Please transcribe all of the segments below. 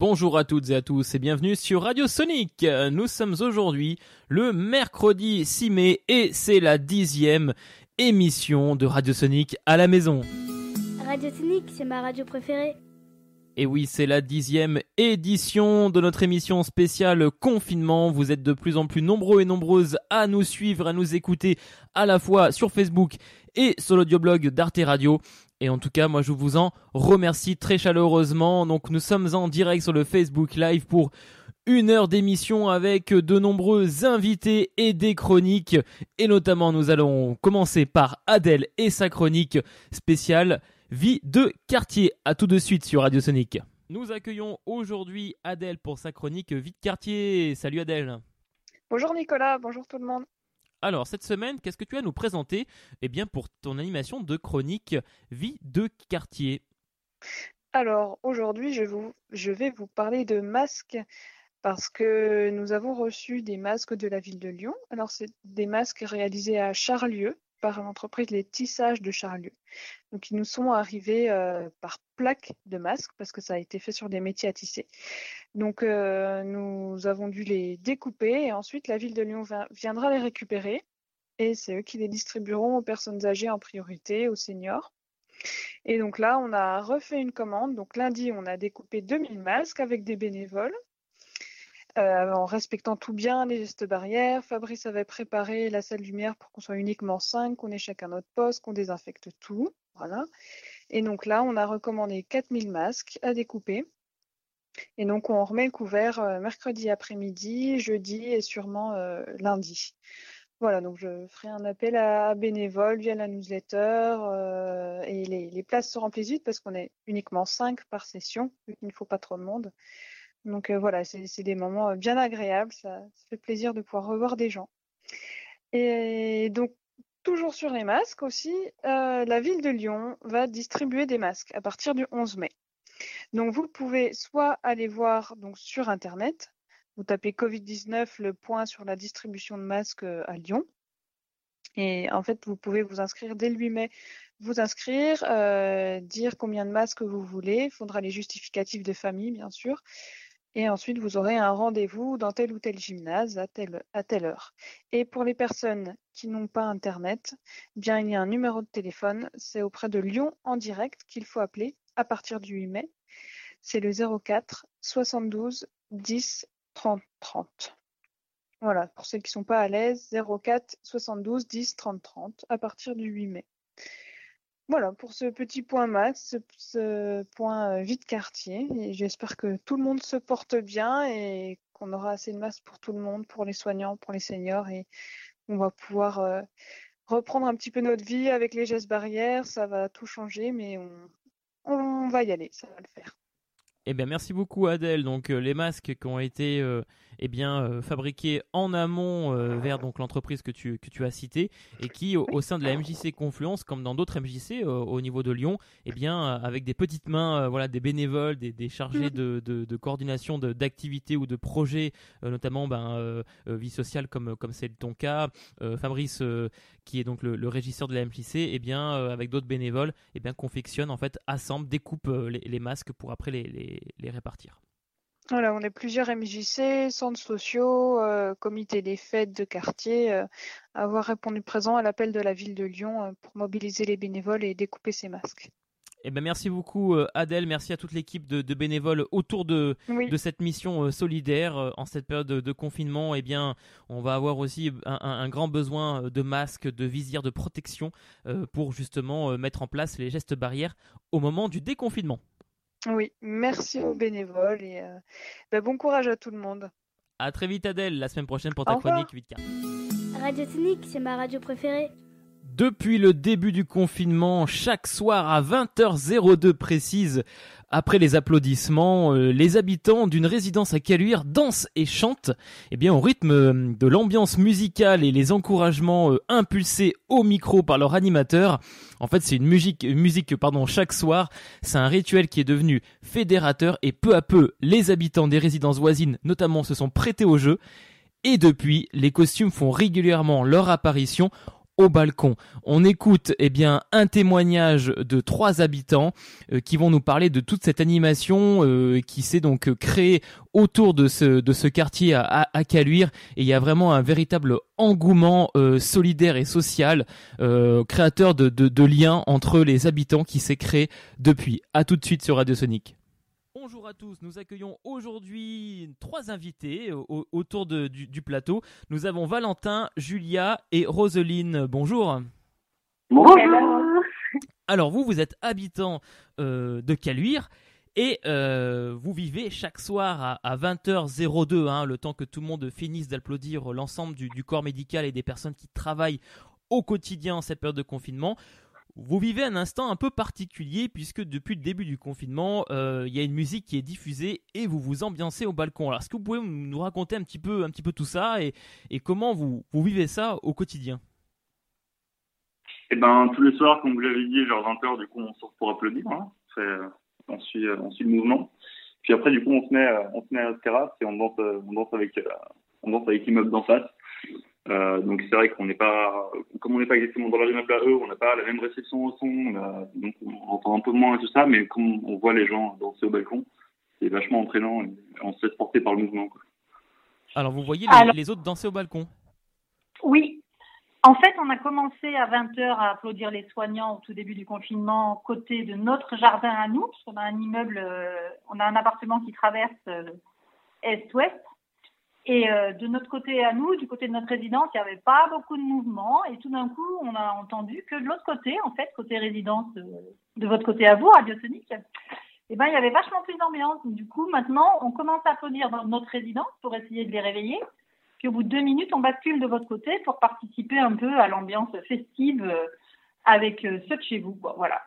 Bonjour à toutes et à tous et bienvenue sur Radio Sonic. Nous sommes aujourd'hui le mercredi 6 mai et c'est la dixième émission de Radio Sonic à la maison. Radio Sonic, c'est ma radio préférée. Et oui, c'est la dixième édition de notre émission spéciale confinement. Vous êtes de plus en plus nombreux et nombreuses à nous suivre, à nous écouter à la fois sur Facebook et sur l'audioblog d'Arte Radio. Et en tout cas, moi, je vous en remercie très chaleureusement. Donc, nous sommes en direct sur le Facebook Live pour une heure d'émission avec de nombreux invités et des chroniques. Et notamment, nous allons commencer par Adèle et sa chronique spéciale Vie de quartier. À tout de suite sur Radio Sonic. Nous accueillons aujourd'hui Adèle pour sa chronique Vie de quartier. Salut Adèle. Bonjour Nicolas, bonjour tout le monde. Alors, cette semaine, qu'est-ce que tu as à nous présenter? Eh bien, pour ton animation de chronique Vie de quartier. Alors, aujourd'hui, je, je vais vous parler de masques parce que nous avons reçu des masques de la ville de Lyon. Alors, c'est des masques réalisés à Charlieu par l'entreprise Les Tissages de Charlieu. Donc, ils nous sont arrivés euh, par plaques de masques parce que ça a été fait sur des métiers à tisser. Donc, euh, nous avons dû les découper et ensuite la ville de Lyon viendra les récupérer et c'est eux qui les distribueront aux personnes âgées en priorité, aux seniors. Et donc là, on a refait une commande. Donc lundi, on a découpé 2000 masques avec des bénévoles. Euh, en respectant tout bien les gestes barrières. Fabrice avait préparé la salle lumière pour qu'on soit uniquement 5, qu'on ait chacun notre poste, qu'on désinfecte tout. Et donc là, on a recommandé 4000 masques à découper. Et donc, on remet le couvert euh, mercredi après-midi, jeudi et sûrement euh, lundi. Voilà, donc je ferai un appel à bénévoles via la newsletter et les, places se remplissent vite parce qu'on est uniquement 5 par session, vu qu'il ne faut pas trop de monde. Donc euh, voilà, c'est des moments euh, bien agréables, ça, fait plaisir de pouvoir revoir des gens. Et donc, toujours sur les masques aussi, euh, la ville de Lyon va distribuer des masques à partir du 11 mai. Donc vous pouvez soit aller voir donc sur Internet, vous tapez Covid-19, le point sur la distribution de masques à Lyon. Et en fait, vous pouvez vous inscrire dès le 8 mai, vous inscrire, dire combien de masques vous voulez. Il faudra les justificatifs de famille, bien sûr. Et ensuite, vous aurez un rendez-vous dans tel ou tel gymnase à telle, heure. Et pour les personnes qui n'ont pas Internet, eh bien, il y a un numéro de téléphone. C'est auprès de Lyon en direct qu'il faut appeler à partir du 8 mai. C'est le 04 72 10 30 30. Voilà, pour ceux qui ne sont pas à l'aise, 04 72 10 30 30 à partir du 8 mai. Voilà pour ce petit point max, ce, point euh, vide quartier. J'espère que tout le monde se porte bien et qu'on aura assez de masques pour tout le monde, pour les soignants, pour les seniors. Et on va pouvoir euh, reprendre un petit peu notre vie avec les gestes barrières. Ça va tout changer, mais on va y aller, ça va le faire. Eh bien, merci beaucoup Adèle. Donc, euh, les masques qui ont été eh bien euh, fabriqués en amont vers donc l'entreprise que tu que tu as citée et qui au, sein de la MJC Confluence, comme dans d'autres MJC au niveau de Lyon, eh bien avec des petites mains, voilà, des bénévoles, des, chargés de, de, de coordination d'activités ou de projets, notamment ben vie sociale comme comme c'est ton cas, Fabrice qui est donc le, régisseur de la MJC, eh bien avec d'autres bénévoles, eh bien confectionne en fait, assemble, découpe les, masques pour après les les, répartir. Voilà, on est plusieurs MJC, centres sociaux, euh, comité des fêtes de quartier, euh, avoir répondu présent à l'appel de la ville de Lyon euh, pour mobiliser les bénévoles et découper ces masques. Eh ben merci beaucoup Adèle, merci à toute l'équipe de, bénévoles autour de, de cette mission solidaire en cette période de, confinement. Eh bien, on va avoir aussi un, grand besoin de masques, de visières, de protection pour justement mettre en place les gestes barrières au moment du déconfinement. Oui, merci aux bénévoles et euh, bah, bon courage à tout le monde. À très vite Adèle, la semaine prochaine pour ta chronique 8 Radio Sonic, c'est ma radio préférée. Depuis le début du confinement, chaque soir à 20h02 précise, après les applaudissements, euh, les habitants d'une résidence à Caluire dansent et chantent, eh bien au rythme euh, de l'ambiance musicale et les encouragements euh, impulsés au micro par leur animateur. En fait, c'est une musique, musique pardon, chaque soir. C'est un rituel qui est devenu fédérateur et peu à peu, les habitants des résidences voisines, notamment, se sont prêtés au jeu. Et depuis, les costumes font régulièrement leur apparition au balcon. On écoute eh bien un témoignage de trois habitants euh, qui vont nous parler de toute cette animation euh, qui s'est donc créée autour de ce de ce quartier à, Caluire et il y a vraiment un véritable engouement euh, solidaire et social créateur de, de, de liens entre les habitants qui s'est créé depuis. À tout de suite sur Radio Sonic. Bonjour à tous, nous accueillons aujourd'hui trois invités autour du, plateau. Nous avons Valentin, Julia et Roseline. Bonjour. Bonjour. Alors vous, vous êtes habitant euh, de Caluire et euh, vous vivez chaque soir à, 20h02, hein, le temps que tout le monde finisse d'applaudir l'ensemble du, du corps médical et des personnes qui travaillent au quotidien en cette période de confinement. Vous vivez un instant un peu particulier puisque depuis le début du confinement, euh, il y a une musique qui est diffusée et vous vous ambiancez au balcon. Alors, est-ce que vous pouvez nous raconter un petit peu, tout ça et, comment vous, vivez ça au quotidien? Eh ben, tous les soirs, comme vous l'avez dit, genre 20h, du coup, on sort pour applaudir. Hein. Euh, on, suit, euh, on suit le mouvement. Puis après, du coup, on se met, on à la terrasse et on danse avec, on danse avec l'immeuble d'en face. Euh, donc c'est vrai qu'on n'est pas, comme on n'est pas exactement dans leur immeuble à eux, on n'a pas la même réception au son, donc on entend un peu moins et tout ça, mais comme on voit les gens danser au balcon, c'est vachement entraînant et on se laisse porter par le mouvement. Quoi. Alors vous voyez les, autres danser au balcon? Oui. En fait, on a commencé à 20h à applaudir les soignants au tout début du confinement, côté de notre jardin à nous, parce qu'on a un immeuble, euh, on a un appartement qui traverse euh, est-ouest. Et euh, de notre côté à nous, du côté de notre résidence, il n'y avait pas beaucoup de mouvement. Et tout d'un coup, on a entendu que de l'autre côté, en fait, côté résidence, euh, de votre côté à vous, Radio Sonic, eh ben, il y avait vachement plus d'ambiance. Du coup, maintenant, on commence à applaudir dans notre résidence pour essayer de les réveiller. Puis au bout de deux minutes, on bascule de votre côté pour participer un peu à l'ambiance festive euh, avec ceux de chez vous. voilà.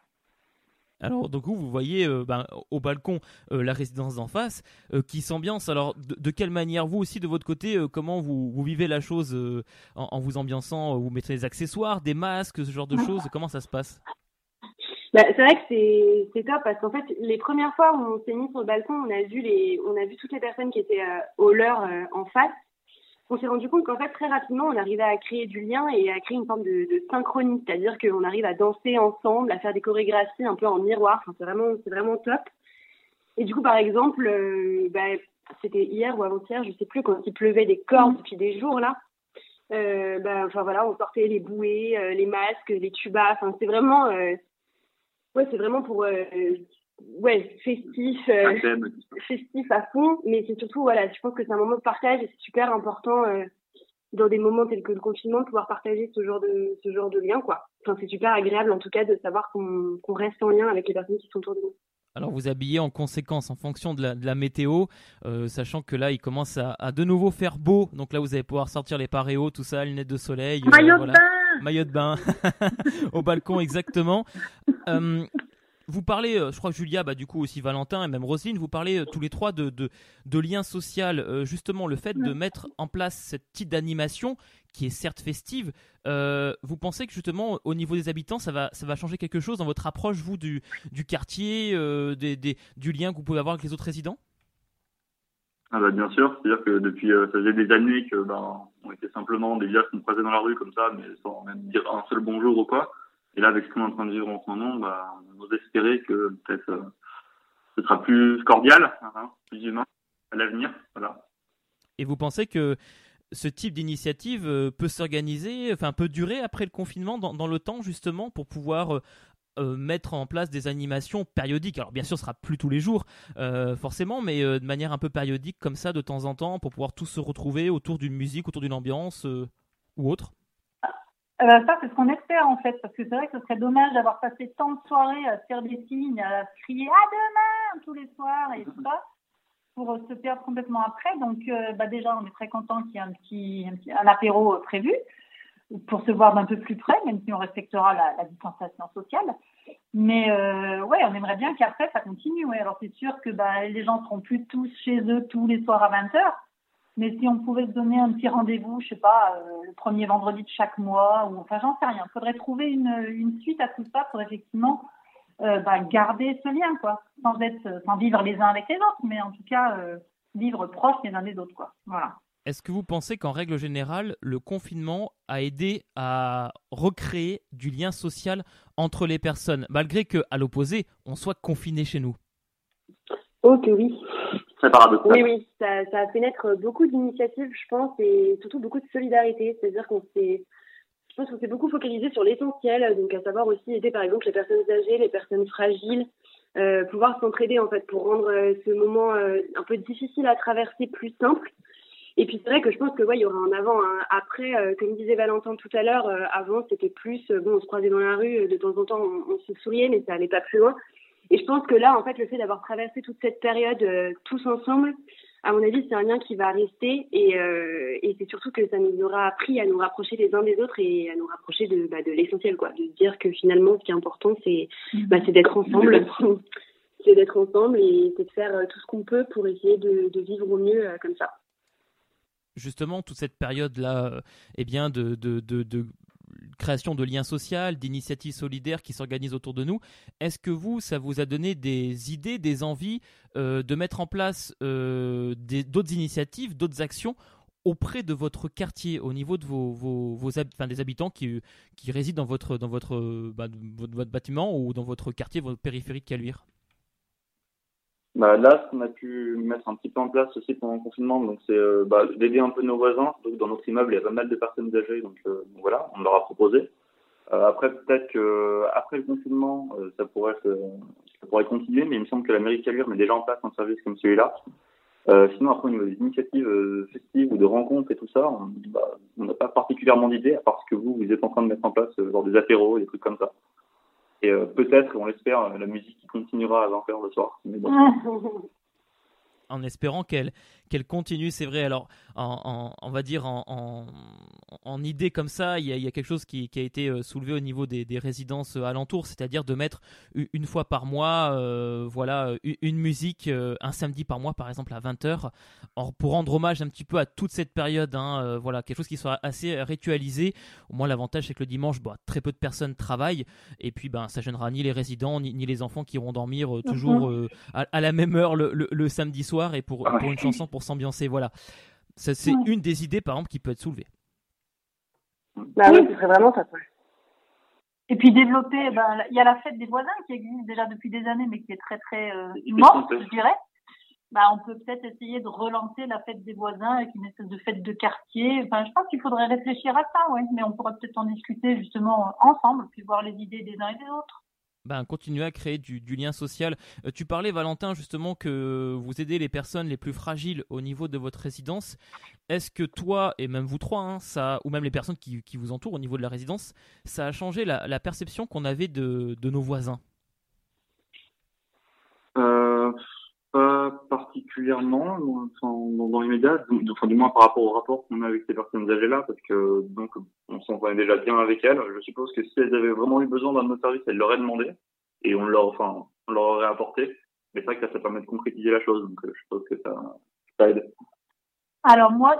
Alors, donc vous, vous voyez euh, ben, au balcon euh, la résidence d'en face euh, qui s'ambiance. Alors, de, quelle manière, vous aussi, de votre côté, comment vous, vous, vivez la chose en, vous ambiançant Vous mettez des accessoires, des masques, ce genre de choses? Comment ça se passe? Bah, c'est vrai que c'est top parce qu'en fait les premières fois où on s'est mis sur le balcon on a vu les on a vu toutes les personnes qui étaient au leur en face on s'est rendu compte qu'en fait, très rapidement, on arrivait à créer du lien et à créer une forme de, de synchronie, c'est-à-dire qu'on arrive à danser ensemble, à faire des chorégraphies un peu en miroir. Enfin, c'est vraiment, c'est vraiment top. Et du coup, par exemple, euh, bah, c'était hier ou avant-hier, je sais plus, quand il pleuvait des cordes depuis des jours là. Euh, bah, enfin voilà, on sortait les bouées, euh, les masques, les tubas. Enfin, c'est vraiment, euh, ouais, c'est vraiment pour ouais, festif, euh, festif à fond, mais c'est surtout, voilà, je pense que c'est un moment de partage et c'est super important euh, dans des moments tels que le confinement de pouvoir partager ce genre de, ce genre de lien, quoi. Enfin, c'est super agréable en tout cas de savoir qu'on qu'on reste en lien avec les personnes qui sont autour de nous. Alors vous habillez en conséquence en fonction de la, de la météo, euh, sachant que là il commence à, à, de nouveau faire beau, donc là vous allez pouvoir sortir les paréos, tout ça, lunettes de soleil, maillot de bain, maillot de bain au balcon exactement. Euh, vous parlez, euh, je crois que Julia, bah, du coup aussi Valentin et même Roselyne, vous parlez euh, tous les trois de, de, de lien social. Euh, justement, le fait de mettre en place cette type d'animation qui est certes festive, vous pensez que justement au niveau des habitants, ça va, ça va changer quelque chose dans votre approche, vous, du, du quartier, des, des, du lien que vous pouvez avoir avec les autres résidents? Ah bah bien sûr, c'est-à-dire que depuis ça faisait des années que ben on était simplement des villages qu'on croisait dans la rue comme ça, mais sans même dire un seul bonjour ou quoi. Et là, avec ce qu'on est en train de vivre en ce moment, bah, on ose espérer que peut-être euh, ce sera plus cordial, hein, plus humain à l'avenir. Voilà. Et vous pensez que ce type d'initiative euh, peut s'organiser, enfin peut durer après le confinement dans, le temps justement pour pouvoir euh, mettre en place des animations périodiques? Alors bien sûr, ce sera plus tous les jours, forcément, mais de manière un peu périodique comme ça, de temps en temps, pour pouvoir tous se retrouver autour d'une musique, autour d'une ambiance ou autre? Euh, ça, c'est ce qu'on espère en fait, parce que c'est vrai que ce serait dommage d'avoir passé tant de soirées à faire des signes, à crier à demain tous les soirs et tout ça, pour se perdre complètement après. Donc, euh, bah déjà, on est très content qu'il y ait un petit, un, apéro euh, prévu pour se voir d'un peu plus près, même si on respectera la, distanciation sociale. Mais euh, ouais, on aimerait bien qu'après ça continue. Alors c'est sûr que bah, les gens seront plus tous chez eux tous les soirs à 20 h mais si on pouvait se donner un petit rendez-vous, je sais pas, euh, le premier vendredi de chaque mois, ou enfin j'en sais rien. Il faudrait trouver une, suite à tout ça pour effectivement euh, bah, garder ce lien, quoi, sans être, sans vivre les uns avec les autres, mais en tout cas euh, vivre proches les uns des autres, quoi. Voilà. est-ce que vous pensez qu'en règle générale, le confinement a aidé à recréer du lien social entre les personnes, malgré que, à l'opposé, on soit confiné chez nous? Oh que oui. C'est paradoxal. Oui, oui, ça, ça a fait naître beaucoup d'initiatives, je pense, et surtout beaucoup de solidarité. C'est-à-dire qu'on s'est, je pense qu'on s'est beaucoup focalisé sur l'essentiel, donc à savoir aussi aider par exemple les personnes âgées, les personnes fragiles, euh, pouvoir s'entraider en fait pour rendre euh, ce moment euh, un peu difficile à traverser plus simple. Et puis c'est vrai que je pense que ouais, il y aura un avant, un après. Euh, comme disait Valentin tout à l'heure, avant c'était plus bon, on se croisait dans la rue, de temps en temps on, on se souriait, mais ça allait pas plus loin. Et je pense que là, en fait, le fait d'avoir traversé toute cette période euh, tous ensemble, à mon avis, c'est un lien qui va rester. Et, euh, et c'est surtout que ça nous aura appris à nous rapprocher les uns des autres et à nous rapprocher de, bah, de l'essentiel, quoi. De se dire que finalement, ce qui est important, c'est bah, c'est d'être ensemble. c'est d'être ensemble et c'est de faire euh, tout ce qu'on peut pour essayer de, de vivre au mieux euh, comme ça. Justement, toute cette période-là, euh, eh bien, de, de, de, de création de liens sociaux, d'initiatives solidaires qui s'organisent autour de nous. Est-ce que vous, ça vous a donné des idées, des envies euh, de mettre en place euh, d'autres initiatives, d'autres actions auprès de votre quartier, au niveau de vos, des habitants qui, résident dans bah, votre, votre bâtiment ou dans votre quartier, votre périphérie de Caluire Bah, là, ce qu'on a pu mettre un petit peu en place aussi pendant le confinement, donc c'est euh, bah, d'aider un peu nos voisins. Donc dans notre immeuble, il y a pas mal de personnes âgées, donc euh, voilà, on leur a proposé. Euh, après, peut-être que après le confinement, euh, ça pourrait se- ça pourrait continuer, mais il me semble que la mairie de Caluire met déjà en place un service comme celui-là. Euh, sinon, après, au niveau des initiatives festives ou de rencontres et tout ça, on bah, n'a pas particulièrement d'idées, à part ce que vous, vous êtes en train de mettre en place, genre des apéros, des trucs comme ça. Et euh, peut-être, on l'espère, euh, la musique qui continuera à 20h le soir. Mais bon. en espérant qu'elle qu'elle continue. C'est vrai. Alors, en, en- on va dire en, en, en idée comme ça, il y a, il y a quelque chose qui, qui a été euh, soulevé au niveau des, des résidences euh, alentours, c'est-à-dire de mettre une fois par mois, euh, voilà, une musique un samedi par mois, par exemple à 20h, pour rendre hommage un petit peu à toute cette période. hein, voilà, quelque chose qui soit assez ritualisé. Au moins, l'avantage c'est que le dimanche, bah, très peu de personnes travaillent, et puis ben ça gênera ni les résidents ni, ni les enfants qui vont dormir toujours euh, à, à la même heure le, le- le samedi soir et pour, pour une chanson pour s'ambiancer. Voilà. Ça, c'est Ouais. une des idées, par exemple, qui peut être soulevée. Bah ouais, ce serait vraiment ouais. Et puis développer, ben, il y a la fête des voisins qui existe déjà depuis des années, mais qui est très très euh, morte, je dirais. Bah, on peut peut-être essayer de relancer la fête des voisins avec une espèce de fête de quartier. Enfin, je pense qu'il faudrait réfléchir à ça, ouais. Mais on pourrait peut-être en discuter justement ensemble, puis voir les idées des uns et des autres. Ben, continuer à créer du, lien social. Euh, tu parlais, Valentin, justement, que vous aidez les personnes les plus fragiles au niveau de votre résidence. Est-ce que toi, et même vous trois, hein, ça, ou même les personnes qui, vous entourent au niveau de la résidence, ça a changé la, perception qu'on avait de nos voisins Euh, pas particulièrement, dans, dans, donc- enfin, du moins par rapport au rapport qu'on a avec ces personnes âgées-là, parce que donc on s'entendait déjà bien avec elles. Je suppose que si elles avaient vraiment eu besoin d'un de nos services, elles l'auraient demandé et on leur, enfin, on leur aurait apporté. Mais c'est vrai que ça, ça permet de concrétiser la chose, donc je suppose que ça, ça aide. Alors moi,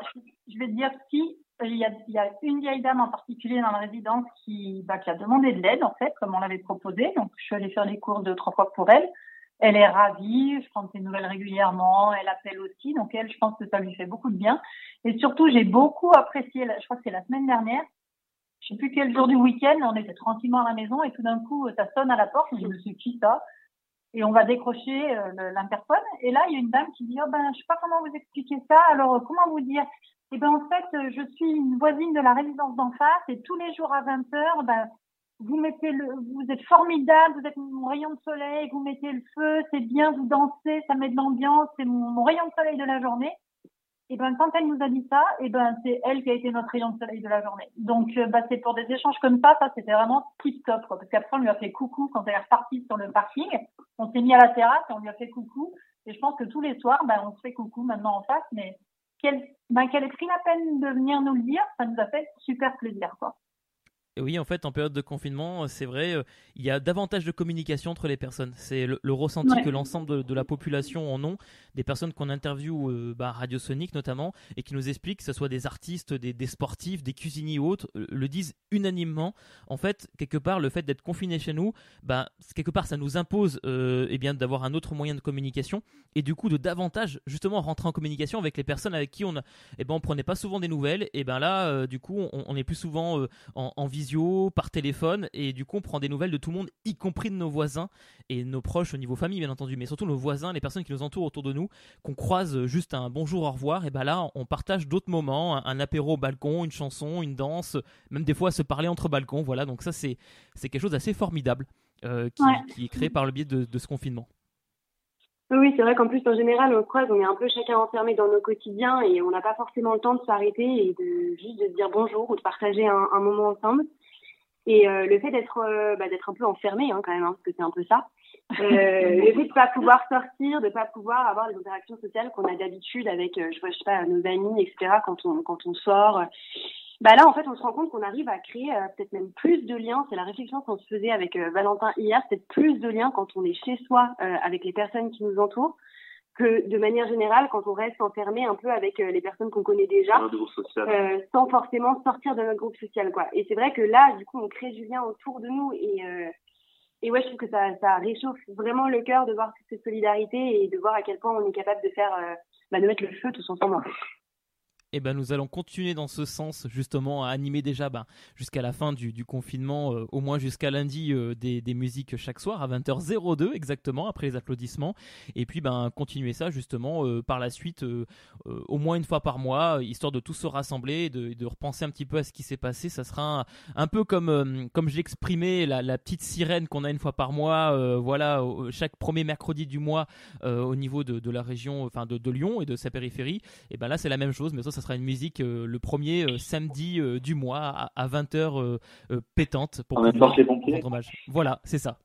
je- vais dire si il y a, une vieille dame en particulier dans la résidence qui, bah, qui a demandé de l'aide en fait, comme on l'avait proposé. Donc je suis allée faire les cours deux trois fois pour elle. Elle est ravie, je prends ses nouvelles régulièrement, elle appelle aussi, donc elle, je pense que ça lui fait beaucoup de bien. Et surtout, j'ai beaucoup apprécié, je crois que c'est la semaine dernière, je sais plus quel jour du week-end, on était tranquillement à la maison et tout d'un coup, ça sonne à la porte, je me suis dit ça. Et on va décrocher euh, l'interphone. Et là, il y a une dame qui dit, oh ben, je sais pas comment vous expliquer ça. Alors, euh, comment vous dire? Eh ben, en fait, euh, je suis une voisine de la résidence d'en face et tous les jours à 20 heures, ben, vous mettez le, vous êtes formidable, vous êtes mon rayon de soleil, vous mettez le feu, c'est bien, vous dansez, ça met de l'ambiance, c'est mon, rayon de soleil de la journée. Et ben, quand elle nous a dit ça, et ben, c'est elle qui a été notre rayon de soleil de la journée. Donc, euh, bah, c'est pour des échanges comme ça, ça, c'était vraiment tip top, quoi. Parce qu'après, on lui a fait coucou quand elle est repartie sur le parking. On s'est mis à la terrasse et on lui a fait coucou. Et je pense que tous les soirs, ben, on se fait coucou maintenant en face, mais qu'elle, ben, qu'elle ait pris la peine de venir nous le dire, ça nous a fait super plaisir, quoi. Oui, en fait, en période de confinement, c'est vrai, euh, il y a davantage de communication entre les personnes. C'est le, ressenti que l'ensemble de, la population en ont, des personnes qu'on interviewe euh, bah, Radio Sonic notamment, et qui nous expliquent, que ce soit des artistes, des, sportifs, des cuisiniers ou autres, euh, le disent unanimement. En fait, quelque part, le fait d'être confiné chez nous, bah, quelque part, ça nous impose eh bien d'avoir un autre moyen de communication, et du coup de davantage justement rentrer en communication avec les personnes avec qui on, a, eh ben, on prenait pas souvent des nouvelles. Et ben là, du coup, on, est plus souvent en, en par téléphone, et du coup on prend des nouvelles de tout le monde, y compris de nos voisins et nos proches au niveau famille bien entendu, mais surtout nos voisins, les personnes qui nous entourent autour de nous, qu'on croise juste un bonjour, au revoir, et ben là on partage d'autres moments, un, apéro au balcon, une chanson, une danse, même des fois se parler entre balcons, voilà, donc ça c'est quelque chose d'assez formidable euh, qui, est créé par le biais de ce confinement. Oui, c'est vrai qu'en plus, en général, on croise, on est un peu chacun enfermé dans nos quotidiens et on n'a pas forcément le temps de s'arrêter et de juste de dire bonjour ou de partager un, moment ensemble. Et euh, le fait d'être euh, bah, d'être un peu enfermé, hein, quand même, hein, parce que c'est un peu ça. Euh, le fait de pas pouvoir sortir, de pas pouvoir avoir les interactions sociales qu'on a d'habitude avec, je sais pas, nos amis, etc. Quand on quand on sort, bah là, en fait, on se rend compte qu'on arrive à créer euh, peut-être même plus de liens. C'est la réflexion qu'on se faisait avec euh, Valentin hier, peut-être plus de liens quand on est chez soi euh, avec les personnes qui nous entourent que de manière générale quand on reste enfermé un peu avec les personnes qu'on connaît déjà, sans forcément sortir de notre groupe social, quoi. Et c'est vrai que là, du coup, on crée du lien autour de nous et et ouais, je trouve que ça, ça réchauffe vraiment le cœur de voir toute cette solidarité et de voir à quel point on est capable de faire, bah, de mettre le feu tous ensemble eh ben, nous allons continuer dans ce sens, justement, à animer déjà ben, jusqu'à la fin du, confinement, euh, au moins jusqu'à lundi, euh, des, musiques chaque soir à 20h02 exactement, après les applaudissements. Et puis, ben, continuer ça, justement, euh, par la suite, au moins une fois par mois, histoire de tous se rassembler, de, repenser un petit peu à ce qui s'est passé. Ça sera un, peu comme, comme la, petite sirène qu'on a une fois par mois, voilà, chaque premier mercredi du mois au niveau de, la région, enfin de, de, Lyon et de sa périphérie. Et ben là, c'est la même chose, mais ça, ça sera une musique euh, le premier euh, samedi euh, du mois à, 20h pétante pour rendre hommage. Voilà, c'est ça.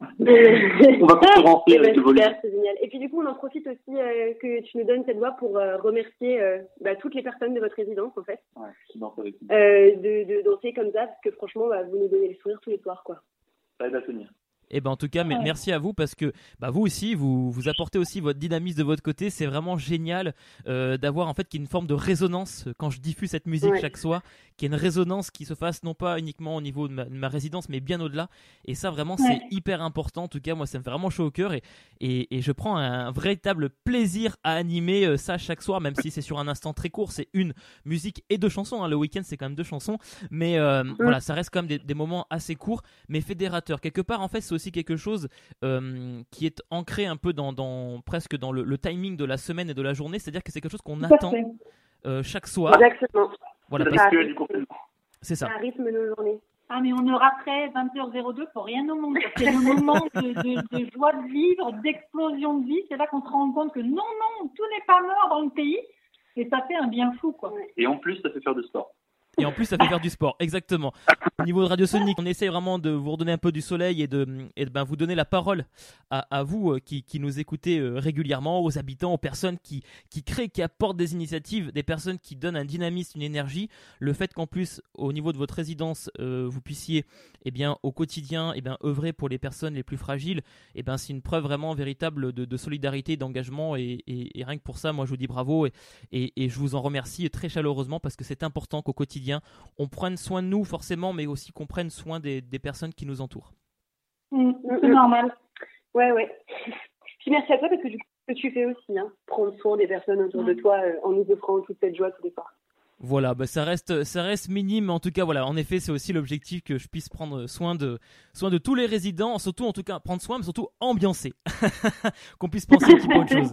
on va eh ben, C'est génial. Et puis du coup, on en profite aussi que tu nous donnes cette voix pour remercier bah, toutes les personnes de votre résidence, en fait. de, de, danser comme ça, parce que franchement, bah, vous nous donnez le sourire tous les soirs, quoi. Ça aide à tenir. Et eh ben en tout cas, merci à vous parce que bah, vous aussi, vous, vous apportez aussi votre dynamisme de votre côté. C'est vraiment génial euh, d'avoir en fait qu'il y ait une forme de résonance euh, quand je diffuse cette musique chaque soir, qu'il y ait une résonance qui se fasse non pas uniquement au niveau de ma, résidence, mais bien au-delà. Et ça vraiment, c'est hyper important. En tout cas, moi, ça me fait vraiment chaud au cœur et, et, et je prends un véritable plaisir à animer euh, ça chaque soir, même si c'est sur un instant très court. C'est une musique et deux chansons. Hein. Le week-end, c'est quand même deux chansons, mais voilà, ça reste quand même des, des moments assez courts, mais fédérateurs. Quelque part, en fait, c'est aussi quelque chose euh, qui est ancré un peu dans, dans presque dans le, timing de la semaine et de la journée, c'est-à-dire que c'est quelque chose qu'on attend euh, chaque soir. Exactement. Voilà, c'est ça. Un rythme de journée. Ah, mais on ne raterait 20h02 pour rien au monde. C'est le moment de, joie de vivre, d'explosion de vie. C'est là qu'on se rend compte que non, non, tout n'est pas mort dans le pays. Et ça fait un bien fou, quoi. Et en plus, ça fait faire du sport. Et en plus, ça fait faire du sport, exactement. Au niveau de Radio Sonic, on essaye vraiment de vous redonner un peu du soleil et de, et ben, vous donner la parole à, vous euh, qui, qui, nous écoutez euh, régulièrement, aux habitants, aux personnes qui, qui créent, qui apportent des initiatives, des personnes qui donnent un dynamisme, une énergie. Le fait qu'en plus, au niveau de votre résidence, euh, vous puissiez, eh bien, au quotidien, eh bien, œuvrer pour les personnes les plus fragiles, eh ben, c'est une preuve vraiment véritable de, solidarité, d'engagement. Et, et, et, rien que pour ça, moi, je vous dis bravo et, et je vous en remercie très chaleureusement parce que c'est important qu'au quotidien, on prenne soin de nous forcément, mais aussi qu'on prenne soin des, personnes qui nous entourent. Mmh, c'est normal. Ouais, ouais. Puis merci à toi parce que du coup, ce que tu fais aussi, hein, prendre soin des personnes autour de toi euh, en nous offrant toute cette joie tous les soirs. Voilà, bah ça reste, ça reste minime, en tout cas, voilà. En effet, c'est aussi l'objectif que je puisse prendre soin de, soin de tous les résidents, surtout, en tout cas, prendre soin, mais surtout ambiancer, qu'on puisse penser un petit peu autre chose.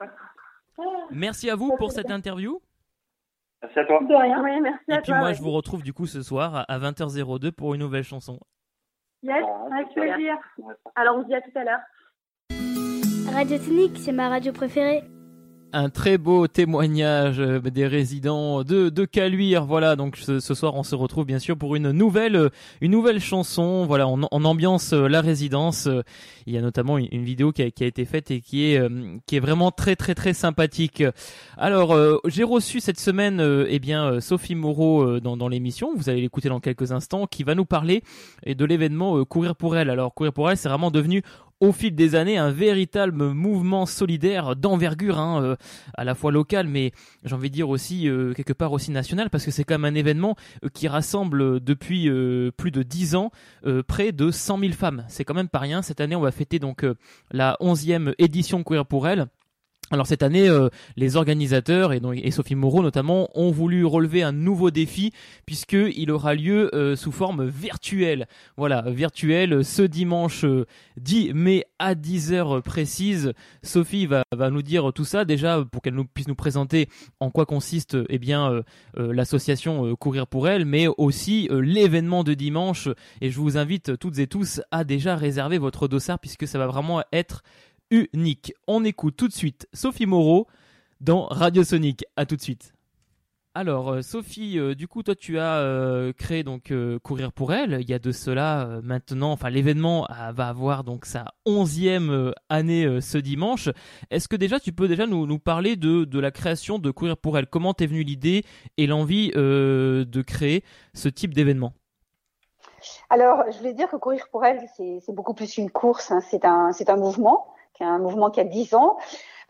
Merci à vous pour cette interview. Merci à toi. De rien, oui, merci Et à puis moi, je vous retrouve du coup ce soir à 20h02 pour une nouvelle chanson. Yes, avec plaisir. Alors on se dit à tout à l'heure. Radio Technique, c'est ma radio préférée. Un très beau témoignage euh, des résidents de, de Caluire. Voilà, donc ce, soir on se retrouve bien sûr pour une nouvelle, euh, une nouvelle chanson. Voilà, on, ambiance euh, la résidence. Il y a notamment une, vidéo qui a, qui a, été faite et qui est, qui est vraiment très très très sympathique. Alors, j'ai reçu cette semaine, eh bien, Sophie Moreau dans, dans l'émission. Vous allez l'écouter dans quelques instants, qui va nous parler de l'événement Courir pour elle. Alors, Courir pour elle, c'est vraiment devenu au fil des années un véritable mouvement solidaire d'envergure, hein, euh, à la fois local, mais j'ai envie de dire aussi euh, quelque part aussi national, parce que c'est quand même un événement euh, qui rassemble depuis plus de 10 ans près de 100 000 femmes. C'est quand même pas rien. Cette année, on va fêter donc la 11e édition Queer pour elle. Alors cette année, euh, les organisateurs et, et, Sophie Moreau notamment ont voulu relever un nouveau défi puisque il aura lieu euh, sous forme virtuelle. Voilà, virtuelle ce dimanche 10 euh, mai à 10 heures précises. Sophie va, va nous dire tout ça déjà pour qu'elle nous puisse nous présenter en quoi consiste eh bien l'association Courir pour elle, mais aussi l'événement de dimanche. Et je vous invite toutes et tous à déjà réserver votre dossard puisque ça va vraiment être unique. On écoute tout de suite Sophie Moreau dans Radio Sonic. À tout de suite. Alors euh, Sophie, euh, du coup toi tu as euh, créé donc courir pour elle. Il y a de cela maintenant, enfin l'événement va avoir donc sa onzième année ce dimanche. Est-ce que déjà tu peux déjà nous, nous parler de, de, la création de courir pour elle? Comment t'es venue l'idée et l'envie de créer ce type d'événement? Alors je voulais dire que courir pour elle c'est beaucoup plus une course, hein. c'est un, un mouvement un mouvement qui a 10 ans.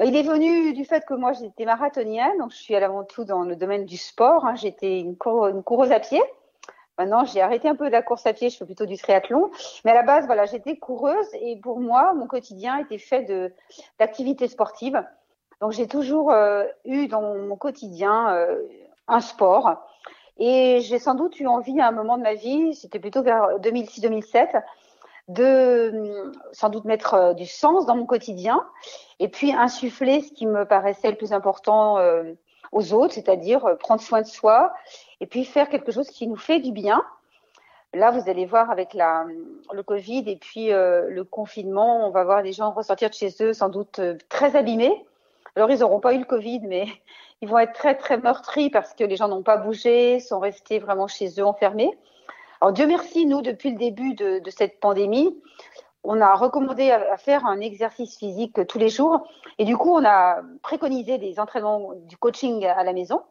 Il est venu du fait que moi j'étais marathonienne, donc je suis avant tout dans le domaine du sport. Hein. J'étais une, coureuse à pied. Maintenant, j'ai arrêté un peu de la course à pied, je fais plutôt du triathlon. Mais à la base, voilà, j'étais coureuse et pour moi, mon quotidien était fait d'activités sportives. Donc, j'ai toujours euh, eu dans mon quotidien euh, un sport. Et j'ai sans doute eu envie à un moment de ma vie, c'était plutôt vers 2006-2007, de sans doute mettre euh, du sens dans mon quotidien et puis insuffler ce qui me paraissait le plus important euh, aux autres, c'est-à-dire euh, prendre soin de soi et puis faire quelque chose qui nous fait du bien. Là, vous allez voir avec la, le Covid et puis le confinement, on va voir les gens ressortir de chez eux sans doute très abîmés. Alors, ils n'auront pas eu le Covid, mais ils vont être très, très meurtris parce que les gens n'ont pas bougé, sont restés vraiment chez eux enfermés. Alors Dieu merci, nous, depuis le début de, cette pandémie, on a recommandé à, faire un exercice physique tous les jours. Et du coup, on a préconisé des entraînements du coaching à la maison.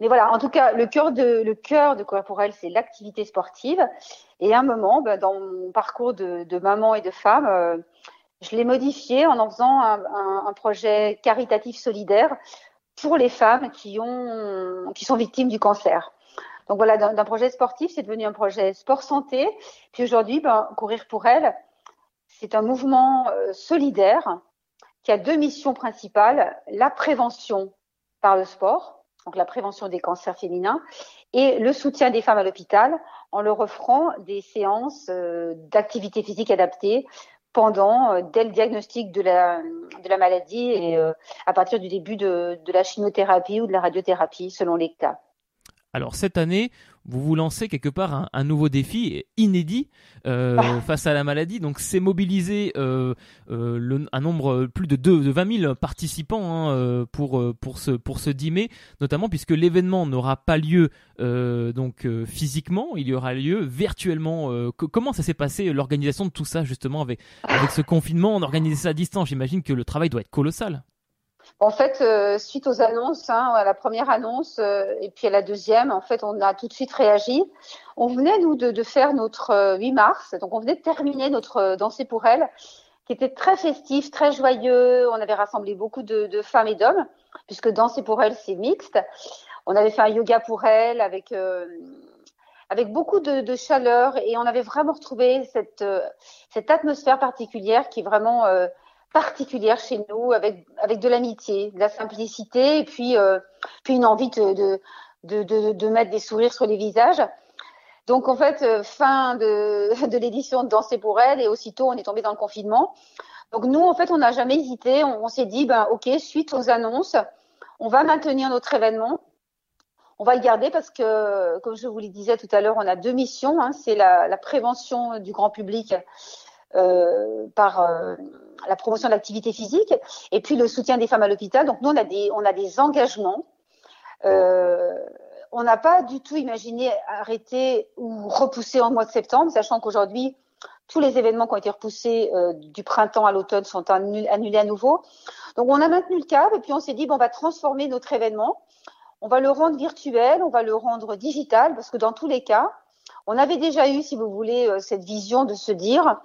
Mais voilà, en tout cas, le cœur de, le cœur de Corporel, c'est l'activité sportive. Et à un moment, ben, dans mon parcours de, maman et de femme, euh, je l'ai modifié en en faisant un, un, projet caritatif solidaire pour les femmes qui, ont, qui sont victimes du cancer. Donc voilà, d'un projet sportif, c'est devenu un projet sport santé. Puis aujourd'hui, ben, courir pour elle, c'est un mouvement euh, solidaire qui a deux missions principales la prévention par le sport, donc la prévention des cancers féminins, et le soutien des femmes à l'hôpital en leur offrant des séances euh, d'activité physique adaptée pendant, euh, dès le diagnostic de la, maladie et à partir du début de la chimiothérapie ou de la radiothérapie, selon les cas. Alors cette année, vous vous lancez quelque part un, nouveau défi inédit euh, ah. face à la maladie. Donc c'est mobiliser euh, euh, un nombre plus de, de 20 000 participants hein, pour pour ce pour ce 10 mai, notamment puisque l'événement n'aura pas lieu donc physiquement, il y aura lieu virtuellement. comment ça s'est passé l'organisation de tout ça justement avec avec ce confinement? On organisait ça à distance. J'imagine que le travail doit être colossal. En fait, euh, suite aux annonces, hein, à la première annonce euh, et puis à la deuxième, en fait, on a tout de suite réagi. On venait, nous, de, faire notre 8 euh, mars, donc on venait de terminer notre Danser pour elle, qui était très festif, très joyeux. On avait rassemblé beaucoup de, femmes et d'hommes, puisque Danser pour elle, c'est mixte. On avait fait un yoga pour elle avec avec beaucoup de, chaleur et on avait vraiment retrouvé cette cette atmosphère particulière qui est vraiment particulière chez nous, avec, avec de l'amitié, de la simplicité, et puis, euh, puis une envie de, de, de, mettre des sourires sur les visages. Donc en fait, euh, fin de, l'édition de Danser pour elle, et aussitôt on est tombé dans le confinement. Donc nous, en fait, on n'a jamais hésité. On, s'est dit, ben ok, suite aux annonces, on va maintenir notre événement. On va le garder parce que, comme je vous le disais tout à l'heure, on a deux missions. Hein. C'est la, prévention du grand public par la promotion de l'activité physique et puis le soutien des femmes à l'hôpital. Donc nous, on a des, on a des engagements. on n'a pas du tout imaginé arrêter ou repousser en mois de septembre, sachant qu'aujourd'hui, tous les événements qui ont été repoussés du printemps à l'automne sont annulés à nouveau. Donc on a maintenu le cap et puis on s'est dit bon, on va transformer notre événement on va le rendre virtuel, on va le rendre digital, parce que dans tous les cas, on avait déjà eu, si vous voulez, euh, cette vision de se dire,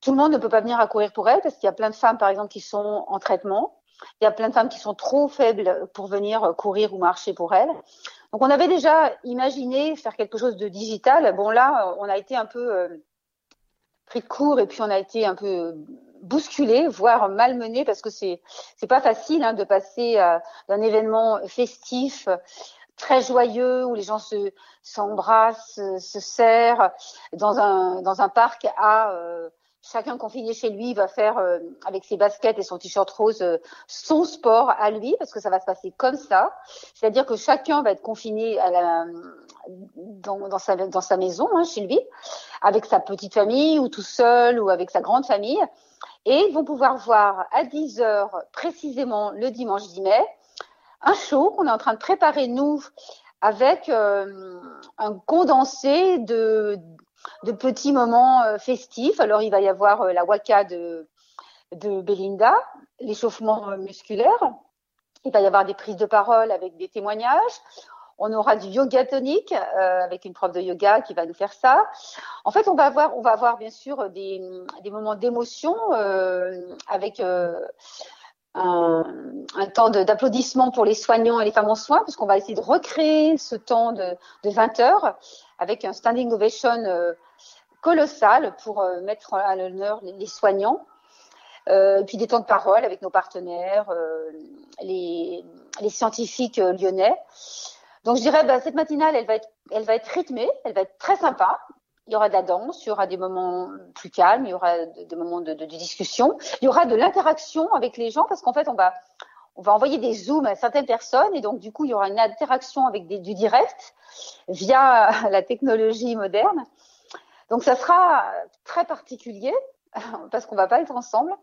tout le monde ne peut pas venir à courir pour elle, parce qu'il y a plein de femmes, par exemple, qui sont en traitement. Il y a plein de femmes qui sont trop faibles pour venir courir ou marcher pour elles. Donc, on avait déjà imaginé faire quelque chose de digital. Bon, là, on a été un peu euh, pris de court et puis on a été un peu bousculé, voire malmené, parce que c'est c'est pas facile hein, de passer euh, d'un événement festif très joyeux où les gens se s'embrassent, se serrent dans un dans un parc à euh, chacun confiné chez lui va faire euh, avec ses baskets et son t-shirt rose son sport à lui parce que ça va se passer comme ça. C'est-à-dire que chacun va être confiné dans sa maison hein, chez lui avec sa petite famille ou tout seul ou avec sa grande famille et ils vont pouvoir voir à 10 heures précisément le dimanche 10 mai un show qu'on est en train de préparer nous avec euh, un condensé de, de petits moments euh, festifs. Alors il va y avoir euh, la waka de, de Belinda, l'échauffement musculaire. Il va y avoir des prises de parole avec des témoignages. On aura du yoga tonique euh, avec une prof de yoga qui va nous faire ça. En fait, on va avoir, on va avoir bien sûr des, des moments d'émotion euh, avec euh, un, un, temps d'applaudissement pour les soignants et les femmes en soins, puisqu'on va essayer de recréer ce temps de, de 20 heures avec un standing ovation euh, colossal pour euh, mettre à l'honneur les, soignants. Euh, puis des temps de parole avec nos partenaires, les, les scientifiques lyonnais. Donc je dirais, bah, cette matinale, elle va être, elle va être rythmée, elle va être très sympa. Il y aura de la danse, il y aura des moments plus calmes, il y aura des moments de, discussion, il y aura de l'interaction avec les gens parce qu'en fait, on va, envoyer des zooms à certaines personnes et donc du coup, il y aura une interaction avec des, du direct via la technologie moderne. Donc ça sera très particulier parce qu'on va pas être ensemble.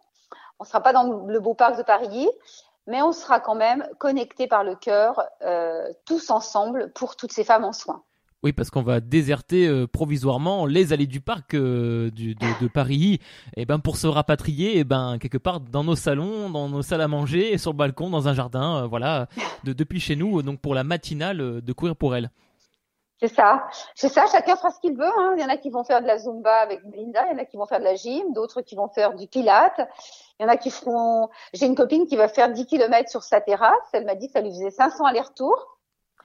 On sera pas dans le beau parc de Paris mais on sera quand même connecté par le cœur, euh, tous ensemble, pour toutes ces femmes en soins. Oui, parce qu'on va déserter euh, provisoirement les allées du parc euh, de, Paris, et eh ben pour se rapatrier, et eh ben quelque part dans nos salons, dans nos salles à manger, sur le balcon, dans un jardin, euh, voilà, de, depuis chez nous, donc pour la matinale de courir pour elle. C'est ça, c'est ça. Chacun fera ce qu'il veut. Hein. Il y en a qui vont faire de la zumba avec Linda, il y en a qui vont faire de la gym, d'autres qui vont faire du pilate. Il y en a qui feront. J'ai une copine qui va faire 10 km sur sa terrasse. Elle m'a dit que ça lui faisait 500 allers-retours.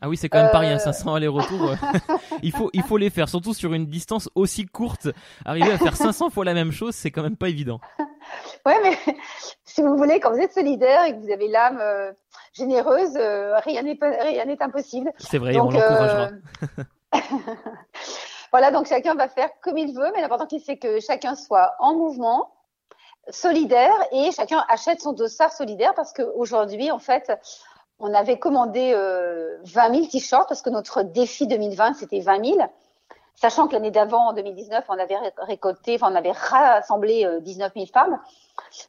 Ah oui, c'est quand même euh... pas rien, 500 allers-retours. il faut, il faut les faire, surtout sur une distance aussi courte. Arriver à faire 500 fois la même chose, c'est quand même pas évident. ouais, mais si vous voulez, quand vous êtes solidaire et que vous avez l'âme euh, généreuse, euh, rien n'est rien n'est impossible. C'est vrai, donc, on l'encouragera. voilà, donc chacun va faire comme il veut, mais l'important c'est que chacun soit en mouvement, solidaire et chacun achète son dossard solidaire parce qu'aujourd'hui, en fait, on avait commandé euh, 20 000 t-shirts parce que notre défi 2020, c'était 20 000. Sachant que l'année d'avant, en 2019, on avait récolté, enfin, on avait rassemblé euh, 19 000 femmes.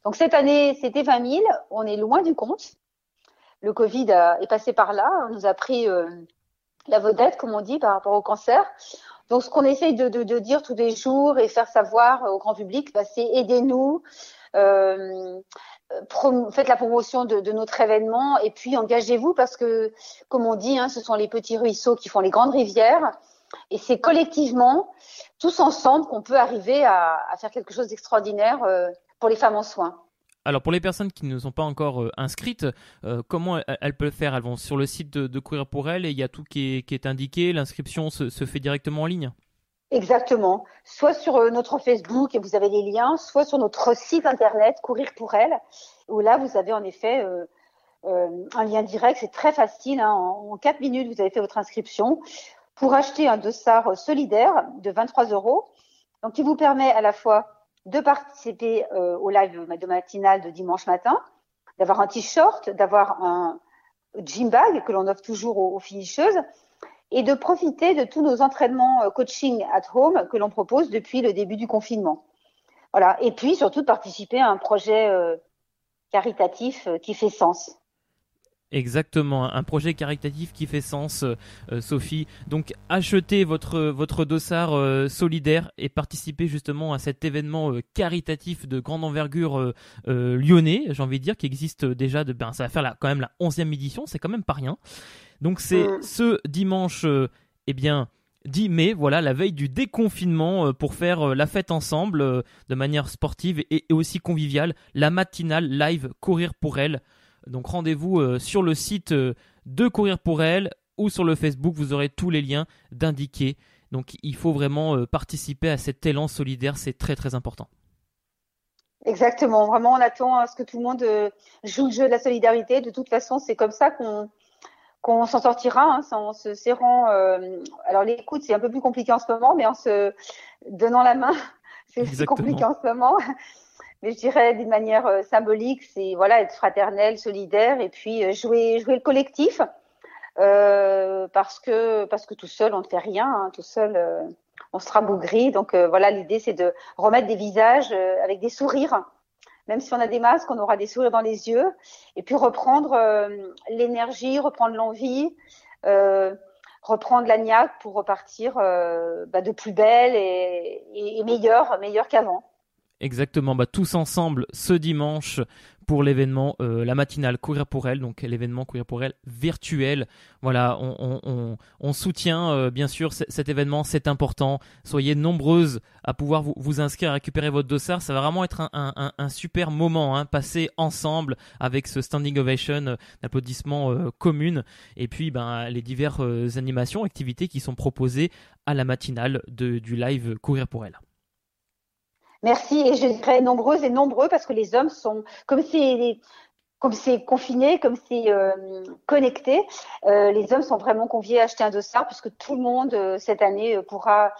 Donc cette année, c'était 20 000. On est loin du compte. Le Covid est passé par là. On nous a pris euh, la vedette, comme on dit, par rapport au cancer. Donc, ce qu'on essaye de, de, de, dire tous les jours et faire savoir au grand public, bah, c'est aidez-nous, euh, faites la promotion de, notre événement et puis engagez-vous parce que, comme on dit, hein, ce sont les petits ruisseaux qui font les grandes rivières et c'est collectivement, tous ensemble, qu'on peut arriver à, faire quelque chose d'extraordinaire euh, pour les femmes en soins. Alors pour les personnes qui ne sont pas encore euh, inscrites, euh, comment elles, peuvent faire? Elles vont sur le site de, Courir pour elles et il y a tout qui est, indiqué. L'inscription se, fait directement en ligne. Exactement. Soit sur euh, notre Facebook et vous avez les liens, soit sur notre site internet Courir pour elles, où là vous avez en effet euh, euh, un lien direct. C'est très facile. Hein. En, en 4 minutes, vous avez fait votre inscription pour acheter un dossard solidaire de 23 euros, donc qui vous permet à la fois de participer au live de matinale de dimanche matin, d'avoir un t-shirt, d'avoir un gym bag que l'on offre toujours aux, aux, finisseuses et de profiter de tous nos entraînements euh, coaching at home que l'on propose depuis le début du confinement. voilà. Et puis surtout de participer à un projet caritatif qui fait sens. Exactement, un projet caritatif qui fait sens, euh, Sophie. Donc achetez votre votre dossard euh, solidaire et participez justement à cet événement euh, caritatif de grande envergure lyonnais, j'ai envie de dire, qui existe déjà. De, ben, ça va faire quand même la onzième édition, c'est quand même pas rien. Donc c'est mm. ce dimanche, eh bien. 10 mai, voilà, la veille du déconfinement pour faire la fête ensemble de manière sportive et, et aussi conviviale, la matinale live Courir pour elle donc rendez-vous euh, sur le site euh, de Courir pour elle ou sur le Facebook, vous aurez tous les liens d'indiquer. Donc il faut vraiment euh, participer à cet élan solidaire, c'est très très important. Exactement, vraiment on attend à ce que tout le monde joue le jeu de la solidarité. De toute façon, c'est comme ça qu'on qu'on s'en sortira, hein, en se serrant. alors l'écoute, c'est un peu plus compliqué en ce moment, mais en se donnant la main, c'est aussi compliqué en ce moment mais je dirais d'une manière euh, symbolique, c'est voilà être fraternel, solidaire et puis euh, jouer jouer le collectif euh, parce que parce que tout seul on ne fait rien, hein, tout seul euh, on sera bougri. Donc voilà, l'idée c'est de remettre des visages avec des sourires. Même si on a des masques, on aura des sourires dans les yeux et puis reprendre l'énergie, reprendre l'envie. reprendre la niaque pour repartir bah, de plus belle et meilleure, meilleure qu'avant. Exactement, bah, tous ensemble ce dimanche pour l'événement, euh, la matinale Courir pour elle, donc l'événement Courir pour elle virtuel. Voilà, on, soutient euh, bien sûr cet événement, c'est important. Soyez nombreuses à pouvoir vous, inscrire, à récupérer votre dossard. Ça va vraiment être un, super moment, hein, ensemble avec ce standing ovation, euh, d'applaudissements communes, et puis ben, les diverses animations, activités qui sont proposées à la matinale du live Courir pour elle. Merci et je dirais nombreuses et nombreux parce que les hommes sont comme c'est comme confiné, comme c'est euh, connecté, euh, les hommes sont vraiment conviés à acheter un dossard puisque tout le monde euh, cette année pourra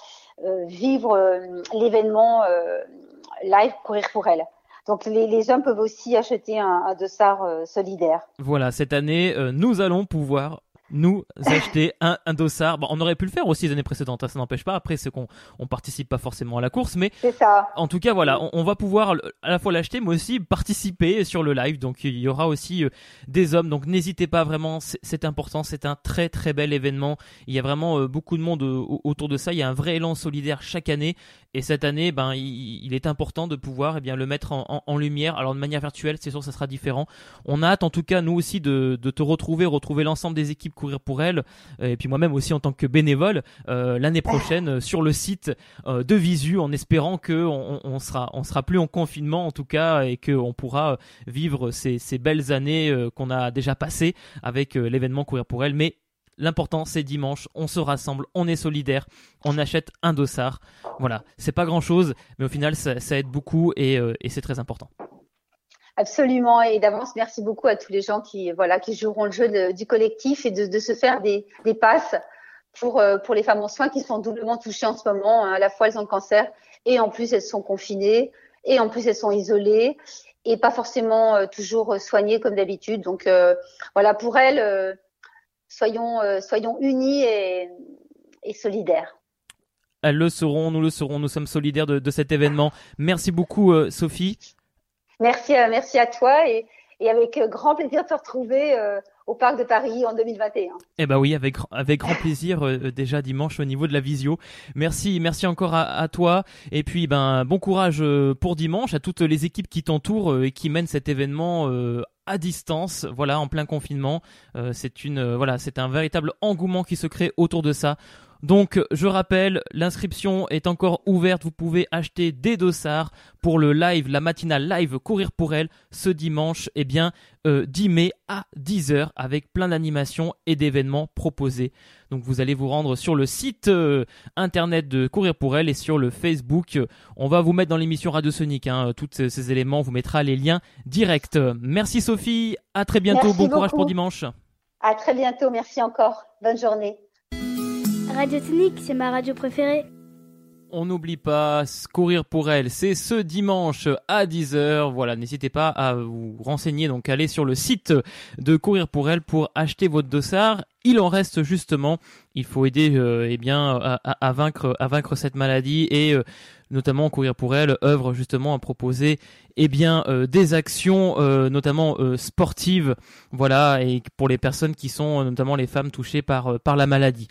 vivre l'événement live courir pour elle. Donc les, les, hommes peuvent aussi acheter un, un dossard solidaire. Voilà, cette année, nous allons pouvoir nous acheter un, un dossard. Bon, on aurait pu le faire aussi les années précédentes, hein, ça n'empêche pas. Après, c'est qu'on on participe pas forcément à la course, mais ça. en tout cas, voilà, on, va pouvoir à la fois l'acheter, mais aussi participer sur le live. Donc, il y aura aussi euh, des hommes. Donc, n'hésitez pas vraiment, c'est important. C'est un très très bel événement. Il y a vraiment euh, beaucoup de monde euh, autour de ça. Il y a un vrai élan solidaire chaque année. Et cette année, ben, il, est important de pouvoir eh bien, le mettre en, lumière. Alors, de manière virtuelle, c'est sûr, ça sera différent. On a hâte, en tout cas, nous aussi, de, te retrouver, retrouver l'ensemble des équipes courir pour elle, euh, et puis moi-même aussi en tant que bénévole euh, l'année prochaine euh, sur le site de Visu, en espérant que on, sera on sera plus en confinement en tout cas et que on pourra vivre ces, ces belles années qu'on a déjà passées avec l'événement courir pour elle. Mais L'important, c'est dimanche, on se rassemble, on est solidaire, on achète un dossard. Voilà, c'est pas grand chose, mais au final, ça, aide beaucoup et c'est très important. Absolument. Et d'avance, merci beaucoup à tous les gens qui, voilà, qui joueront le jeu du collectif et de, se faire des, passes pour, euh, pour les femmes en soins qui sont doublement touchées en ce moment. À la fois, elles ont le cancer et en plus, elles sont confinées et en plus, elles sont isolées et pas forcément euh, toujours soignées comme d'habitude. Donc, euh, voilà, pour elles, soyons, soyons unis et, et solidaires. Elles le seront, nous le serons, nous sommes solidaires de, de cet événement. Merci beaucoup, Sophie. Merci, à, merci à toi et, et avec grand plaisir de te retrouver euh, au Parc de Paris en 2021. Eh ben oui, avec avec grand plaisir euh, déjà dimanche au niveau de la visio. Merci, merci encore à, à toi et puis ben bon courage euh, pour dimanche à toutes les équipes qui t'entourent et qui mènent cet événement à distance, voilà, en plein confinement. c'est une, voilà, c'est un véritable engouement qui se crée autour de ça. Donc je rappelle, l'inscription est encore ouverte, vous pouvez acheter des dossards pour le live, la matinale live Courir pour elle ce dimanche, eh bien 10 euh, mai à 10h avec plein d'animations et d'événements proposés. Donc vous allez vous rendre sur le site euh, internet de Courir pour elle et sur le Facebook. On va vous mettre dans l'émission Radio Sonic hein, tous ces éléments, on vous mettra les liens directs. Merci Sophie, à très bientôt, bon courage pour dimanche. À très bientôt, merci encore, bonne journée. Radio Technique, c'est ma radio préférée. On n'oublie pas, courir pour elle, c'est ce dimanche à 10h. Voilà, n'hésitez pas à vous renseigner, donc allez sur le site de Courir pour elle pour acheter votre dossard. Il en reste justement, il faut aider euh, eh bien à, vaincre à vaincre cette maladie et euh, notamment Courir pour elle œuvre justement à proposer eh bien des actions notamment sportives voilà et pour les personnes qui sont notamment les femmes touchées par par la maladie.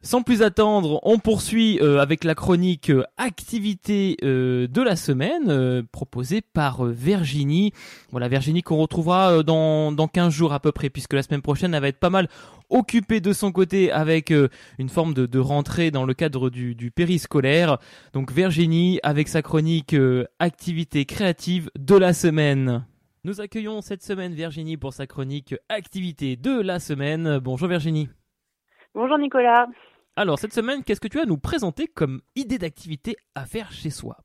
Sans plus attendre, on poursuit euh, avec la chronique euh, activité euh, de la semaine proposée par Virginie. Voilà, Virginie qu'on retrouvera dans, dans 15 jours à peu près, puisque la semaine prochaine, elle va être pas mal occupée de son côté avec une forme de, rentrée dans le cadre du périscolaire. Donc Virginie avec sa chronique activité créative de la semaine. Nous accueillons cette semaine Virginie pour sa chronique activité de la semaine. Bonjour Virginie. Bonjour Nicolas. Alors, cette semaine, qu'est-ce que tu as à nous présenter comme idée d'activité à faire chez soi?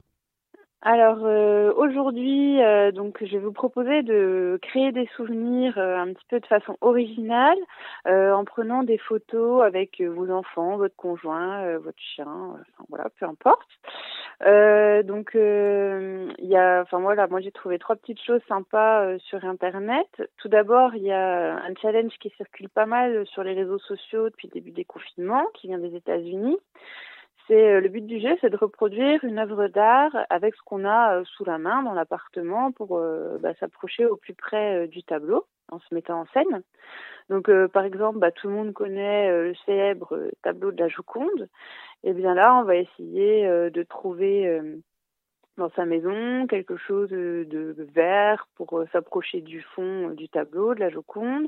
Alors euh, aujourd'hui, euh, donc je vais vous proposer de créer des souvenirs euh, un petit peu de façon originale, en prenant des photos avec vos enfants, votre conjoint, votre chien, enfin voilà, peu importe. donc il y a, enfin voilà, moi j'ai trouvé trois petites choses sympas sur internet. Tout d'abord, il y a un challenge qui circule pas mal sur les réseaux sociaux depuis le début des confinements, qui vient des États-Unis. C'est euh, le but du jeu, c'est de reproduire une œuvre d'art avec ce qu'on a euh, sous la main dans l'appartement pour euh, bah, s'approcher au plus près du tableau en se mettant en scène. Donc, par exemple, bah, tout le monde connaît le célèbre tableau de la Joconde. Et eh bien là, on va essayer de trouver dans sa maison quelque chose de vert pour s'approcher du fond du tableau de la Joconde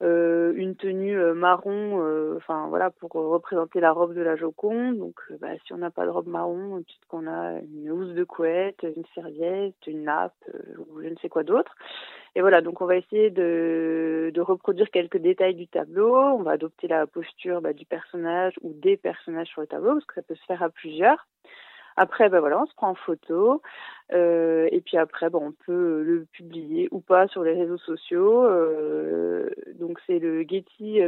une tenue euh, marron, euh, enfin voilà, pour représenter la robe de la Joconde. Donc, bah, si on n'a pas de robe marron, peut-être qu'on a une housse de couette, une serviette, une nappe ou je ne sais quoi d'autre. Et voilà, donc on va essayer de, de, reproduire quelques détails du tableau. On va adopter la posture bah, du personnage ou des personnages sur le tableau, parce que ça peut se faire à plusieurs. Après, ben voilà, on se prend en photo. Euh, et puis après, ben, on peut le publier ou pas sur les réseaux sociaux. Euh, donc c'est le Getty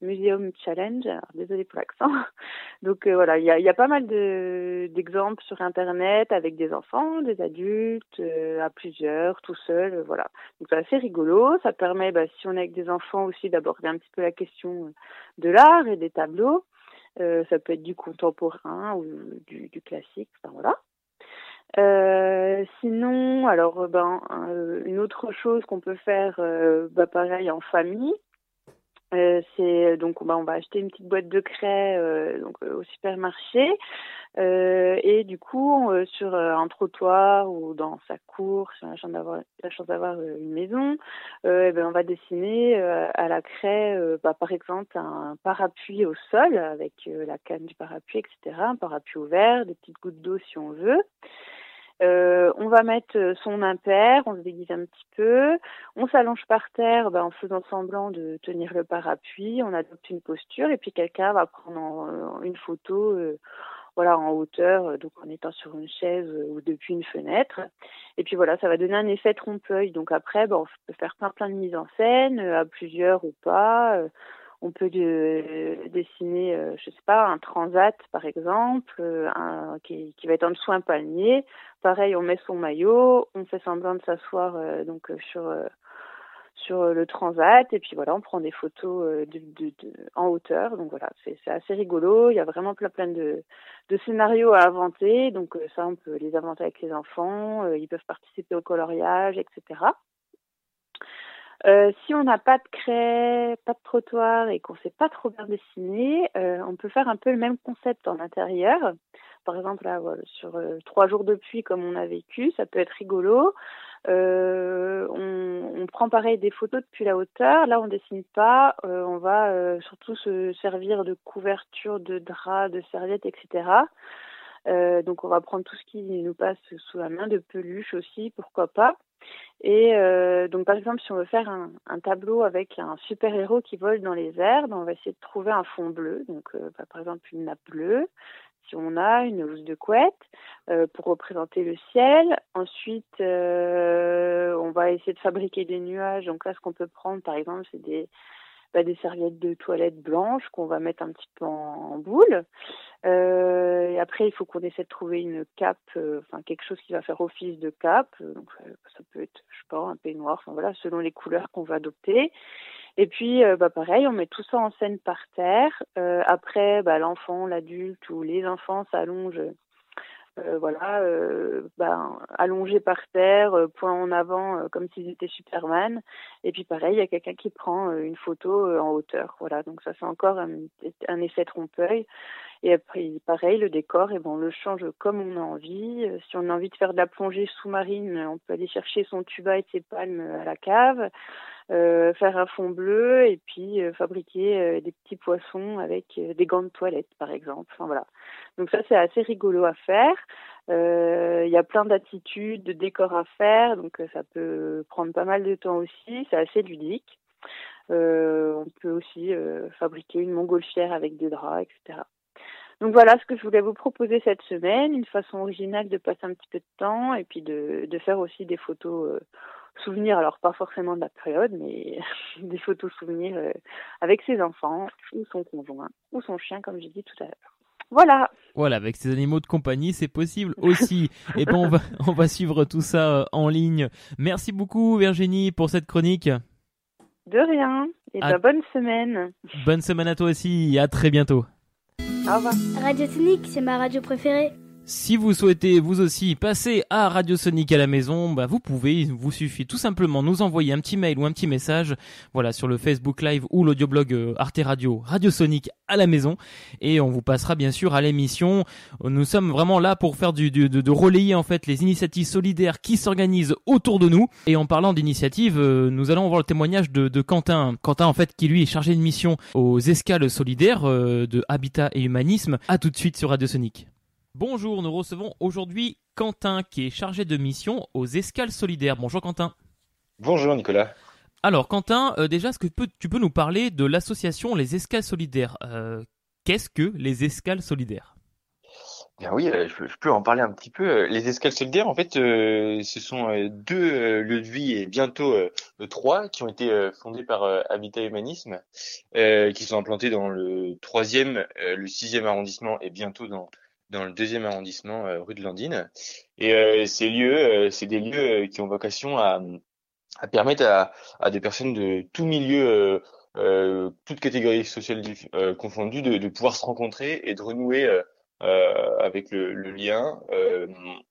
Museum Challenge. Alors, désolé pour l'accent. Donc euh, voilà, il y a, pas mal d'exemples sur Internet avec des enfants, des adultes, euh, à plusieurs, tout seul. voilà. Donc c'est assez rigolo. Ça permet, bah, si on est avec des enfants aussi, d'aborder un petit peu la question de l'art et des tableaux. Euh, ça peut être du contemporain ou du, du classique, enfin voilà. Euh, sinon, alors ben euh, une autre chose qu'on peut faire, euh, bah, pareil en famille, euh, c'est donc bah, on va acheter une petite boîte de craie euh, donc euh, au supermarché. Et du coup sur un trottoir ou dans sa cour si on a la chance d'avoir une maison eh ben on va dessiner à la craie bah, par exemple un parapluie au sol avec la canne du parapluie etc un parapluie ouvert des petites gouttes d'eau si on veut euh, on va mettre euh, son impair, on se déguise un petit peu, on s'allonge par terre ben, en faisant semblant de tenir le parapluie, on adopte une posture et puis quelqu'un va prendre euh, une photo voilà en hauteur, donc en étant sur une chaise ou depuis une fenêtre. Et puis voilà, ça va donner un effet trompe-l'œil. Donc après, ben, on peut faire plein plein de mises en scène, à plusieurs ou pas on peut dessiner, euh, je sais pas, un transat par exemple, euh, qui, va être en dessous un palmier. Pareil, on met son maillot, on fait semblant de s'asseoir euh, donc sur sur le transat et puis voilà, on prend des photos en hauteur. Donc voilà, c'est assez rigolo. Il y a vraiment plein plein de, de scénarios à inventer. Donc ça, on peut les inventer avec les enfants. ils peuvent participer au coloriage, etc. Euh, si on n'a pas de craie, pas de trottoir et qu'on ne sait pas trop bien dessiner, euh, on peut faire un peu le même concept en intérieur. Par exemple, là, voilà, sur euh, trois jours de pluie comme on a vécu, ça peut être rigolo. Euh, on, on, prend pareil des photos depuis la hauteur. Là, on dessine pas. on va surtout se servir de couverture, de draps, de serviettes, etc. Donc on va prendre tout ce qui nous passe sous la main, de peluche aussi, pourquoi pas. Et euh, donc par exemple, si on veut faire un, tableau avec un super héros qui vole dans les airs, ben, on va essayer de trouver un fond bleu. Donc euh, bah, par exemple une nappe bleue. Si on a une housse de couette euh, pour représenter le ciel. Ensuite, on va essayer de fabriquer des nuages. Donc là, ce qu'on peut prendre, par exemple, c'est des bah, des serviettes de toilette blanches qu'on va mettre un petit peu en, boule. Euh, après, il faut qu'on essaie de trouver une cape, euh, enfin quelque chose qui va faire office de cape. Donc ça peut être, je sais pas, un peignoir, enfin voilà, selon les couleurs qu'on va adopter. Et puis, euh, bah pareil, on met tout ça en scène par terre. après, bah, l'enfant, l'adulte ou les enfants s'allongent euh, voilà, euh, ben, par terre, euh, point en avant, euh, comme s'ils étaient Superman. Et puis pareil, il y a quelqu'un qui prend une photo en hauteur. Voilà, donc ça c'est encore un, un effet trompe-l'œil. Et après, pareil, le décor, et ben, on le change comme on a envie. Euh, Si on a envie de faire de la plongée sous-marine, on peut aller chercher son tuba et ses palmes à la cave, euh, faire un fond bleu et puis euh, fabriquer euh, des petits poissons avec euh, des gants de toilette, par exemple. Enfin, voilà. Donc ça, c'est assez rigolo à faire. Euh, Il y a plein d'attitudes, de décors à faire, donc ça peut prendre pas mal de temps aussi. C'est assez ludique. On peut aussi fabriquer une montgolfière avec des draps, etc. Donc voilà ce que je voulais vous proposer cette semaine, une façon originale de passer un petit peu de temps et puis de, de faire aussi des photos euh, souvenirs, alors pas forcément de la période, mais des photos souvenirs euh, avec ses enfants ou son conjoint ou son chien, comme j'ai dit tout à l'heure. Voilà. Voilà, avec ces animaux de compagnie, c'est possible aussi. Et ben on va on va suivre tout ça euh, en ligne. Merci beaucoup Virginie pour cette chronique. De rien. Et À- ben, bonne semaine. Bonne semaine à toi aussi et à très bientôt. Radio Sonic, c'est ma radio préférée. Si vous souhaitez vous aussi passer à Radio Sonic à la maison, bah vous pouvez, il vous suffit tout simplement nous envoyer un petit mail ou un petit message, voilà, sur le Facebook Live ou l'audioblog euh, Arte Radio, Radio Sonic à la maison, et on vous passera bien sûr à l'émission. Nous sommes vraiment là pour faire du, du- de, relayer en fait les initiatives solidaires qui s'organisent autour de nous. Et en parlant d'initiatives, euh, nous allons voir le témoignage de, de Quentin. Quentin en fait qui lui est chargé de mission aux escales solidaires euh, de Habitat et Humanisme. À tout de suite sur Radio Sonic. Bonjour, nous recevons aujourd'hui Quentin qui est chargé de mission aux escales solidaires. Bonjour Quentin. Bonjour Nicolas. Alors Quentin, euh, déjà, est-ce que peux- tu peux nous parler de l'association Les Escales Solidaires Euh, Qu'est-ce que les escales solidaires? Bien oui, euh, je, peux- en parler un petit peu. Les escales solidaires, en fait, ce sont deux lieux de vie et bientôt trois qui ont été fondés par Habitat Humanisme, qui sont implantés dans le troisième, le sixième arrondissement et bientôt dans dans le deuxième arrondissement, euh, rue de Landine. Et euh, ces lieux, euh, c'est des lieux qui ont vocation à, à permettre à, à des personnes de tout milieu, toutes catégories sociales confondues, de, de pouvoir se rencontrer et de renouer avec le, le lien.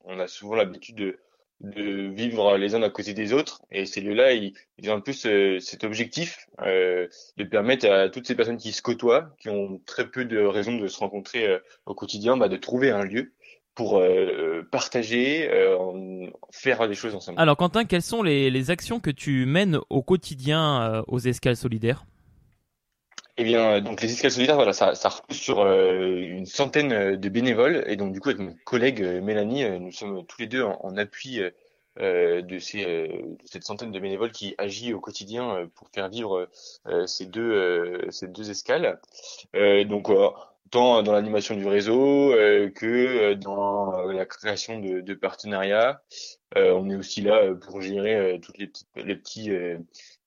On a souvent l'habitude de, de vivre les uns à côté des autres, et ces lieux-là, ils, ont un peu ce- cet objectif euh, de permettre à toutes ces personnes qui se côtoient, qui ont très peu de raisons de se rencontrer euh, au quotidien, bah, de trouver un lieu pour euh, partager, faire des choses ensemble. Alors Quentin, quelles sont les, actions que tu mènes au quotidien aux escales solidaires? Eh bien, euh, donc les escales solidaires, voilà, ça, ça repose sur euh, une centaine euh, de bénévoles. Et donc, du coup, avec mon collègue euh, Mélanie, nous sommes tous les deux en, appui euh, de, ces, euh, cette centaine de bénévoles qui agit au quotidien pour faire vivre ces deux ces deux escales. Donc, tant dans l'animation du réseau que dans la création de, de partenariats. On est aussi là pour gérer toutes les petites les petits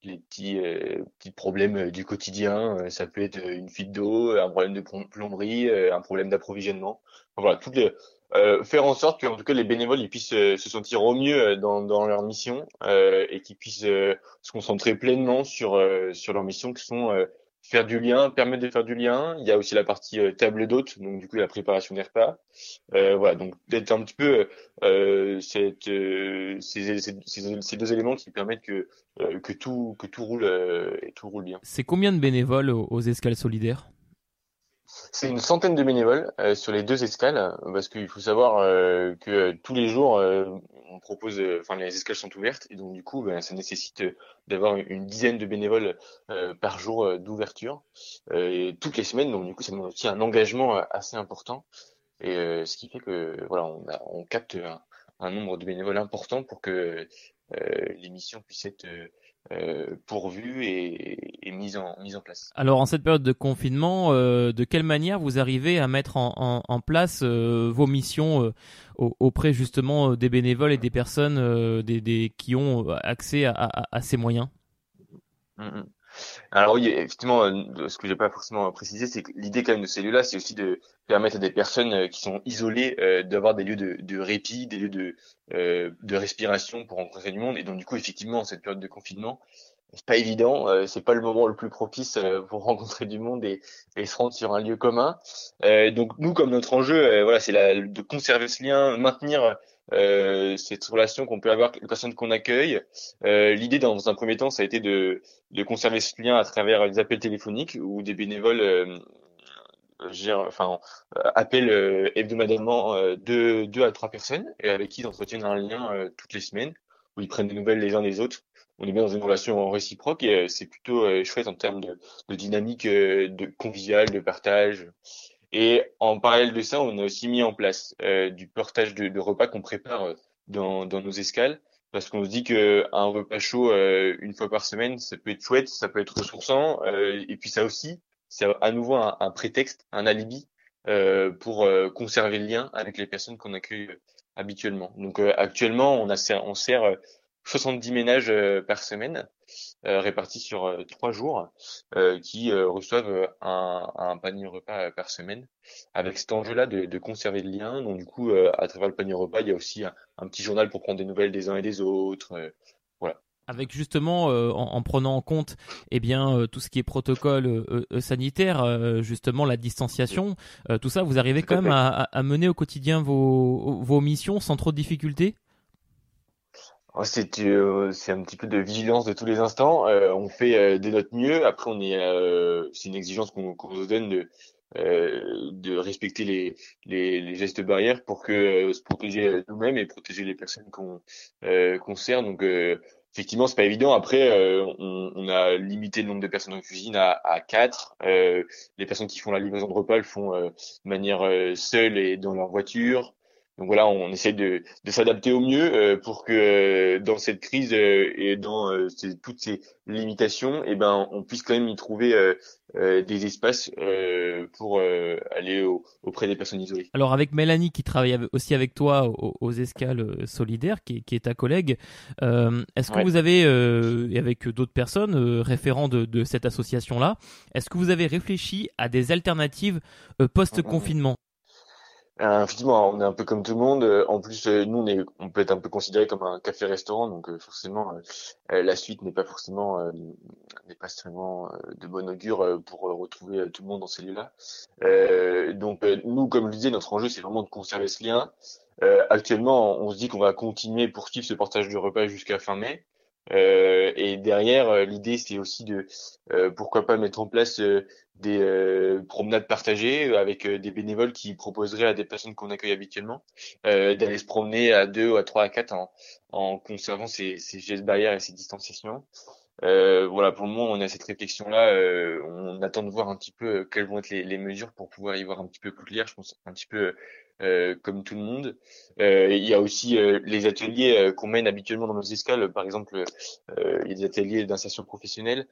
les petits euh, petits problèmes euh, du quotidien. Euh, ça peut être euh, une fuite d'eau, un problème de plom- plomberie, un problème d'approvisionnement. Voilà, toutes les euh, faire en sorte que en tout cas les bénévoles ils puissent euh, se sentir au mieux dans, dans leur mission et qu'ils puissent se concentrer pleinement sur sur leur mission qui sont faire du lien, permettre de faire du lien. Il y a aussi la partie euh, table d'hôte, donc du coup la préparation des repas. Euh, voilà, donc d'être un petit peu euh, cette, euh, ces, deux éléments qui permettent que que tout que tout roule et tout roule bien. C'est combien de bénévoles aux escales solidaires? C'est une centaine de bénévoles euh, sur les deux escales, parce qu'il faut savoir euh, que euh, tous les jours euh, on propose, euh, enfin les escales sont ouvertes et donc du coup ben, ça nécessite d'avoir une dizaine de bénévoles par jour d'ouverture toutes les semaines, donc du coup ça aussi un engagement assez important et ce qui fait que voilà on, a- on capte un, un nombre de bénévoles important pour que les missions puissent être euh, pourvues et, et mises en mises en place. Alors en cette période de confinement, euh, de quelle manière vous arrivez à mettre en, en- en place euh, vos missions euh, au- auprès justement euh, des bénévoles et des personnes euh, des, des- qui ont accès à, à- à ces moyens? Mm, mm. Alors oui, effectivement, euh, ce que j'ai pas forcément précisé, c'est que l'idée quand même de ces lieux-là, c'est aussi de permettre à des personnes euh, qui sont isolées euh, d'avoir des lieux de, de répit, des lieux de, euh, de respiration pour rencontrer du monde. Et donc du coup, effectivement, en cette période de confinement, c'est pas évident, euh, c'est pas le moment le plus propice euh, pour rencontrer du monde et, et, se rendre sur un lieu commun. Euh, donc nous, comme notre enjeu, voilà, c'est de conserver ce lien, maintenir cette relation qu'on peut avoir avec les personnes qu'on accueille. L'idée, dans un premier temps, ça a été de, de conserver ce lien à travers des appels téléphoniques où des bénévoles enfin, appellent hebdomadairement deux, deux à trois personnes et avec qui ils entretiennent un lien toutes les semaines où ils prennent des nouvelles les uns des autres on est bien dans une relation réciproque et euh, c'est plutôt euh, chouette en termes de, de dynamique euh, de conviviale, de partage. Et en parallèle de ça, on a aussi mis en place du portage de, de repas qu'on prépare dans, dans, nos escales parce qu'on se dit que un repas chaud une fois par semaine, ça peut être chouette, ça peut être ressourçant et puis ça aussi, c'est à nouveau un, un, prétexte, un alibi pour conserver le lien avec les personnes qu'on accueille habituellement. Donc actuellement, on, a, on sert 70 ménages euh, par semaine, euh, répartis sur euh, trois jours, qui reçoivent un, un, panier repas par semaine, avec cet enjeu-là de, de, conserver le lien. Donc du coup, à travers le panier repas, il y a aussi un, petit journal pour prendre des nouvelles des uns et des autres. voilà avec justement en, prenant en compte eh bien tout ce qui est protocole sanitaire justement la distanciation tout ça vous arrivez quand même à, à, mener au quotidien vos, vos missions sans trop de difficultés? C'est euh, un petit peu de vigilance de tous les instants. Euh, on fait euh, de notre mieux. Après, on est c'est une exigence qu'on nous donne de de respecter les, les, les gestes barrières pour que se protéger nous-mêmes et protéger les personnes qu'on sert. Donc effectivement, c'est pas évident. Après, on, on, a limité le nombre de personnes en cuisine à, à 4. les personnes qui font la livraison de repas le font de manière seule et dans leur voiture. Donc voilà, on essaie de, de s'adapter au mieux euh, pour que euh, dans cette crise euh, et dans toutes ces limitations, eh ben, on puisse quand même y trouver des espaces pour aller auprès des personnes isolées. Alors avec Mélanie qui travaille aussi avec toi aux, escales solidaires, qui, qui, est ta collègue, est-ce que vous avez, et avec d'autres personnes référents de, de cette association-là, est-ce que vous avez réfléchi à des alternatives post-confinement? euh, effectivement, on est un peu comme tout le monde. Euh, en plus, euh, nous, on, est, on peut être un peu considéré comme un café-restaurant, donc forcément, la suite n'est pas forcément n'est pas extrêmement de bon augure pour retrouver tout le monde dans ces lieux-là. donc, nous, comme je disais, notre enjeu, c'est vraiment de conserver ce lien. actuellement, on se dit qu'on va continuer poursuivre ce portage de repas jusqu'à fin mai. Euh, et derrière, euh, l'idée, c'est aussi de, euh, pourquoi pas mettre en place des promenades partagées avec des bénévoles qui proposeraient à des personnes qu'on accueille habituellement d'aller se promener à deux, ou à trois, à quatre en, en conservant ces, ces gestes barrières et ces distanciations. Euh, voilà, pour le moment, on a cette réflexion-là. Euh, on attend de voir un petit peu euh, quelles vont être les, les, mesures pour pouvoir y voir un petit peu plus clair. Je pense un petit peu euh, comme tout le monde. il y a aussi les ateliers qu'on mène habituellement dans nos escales. Par exemple, il y ateliers d'insertion professionnelle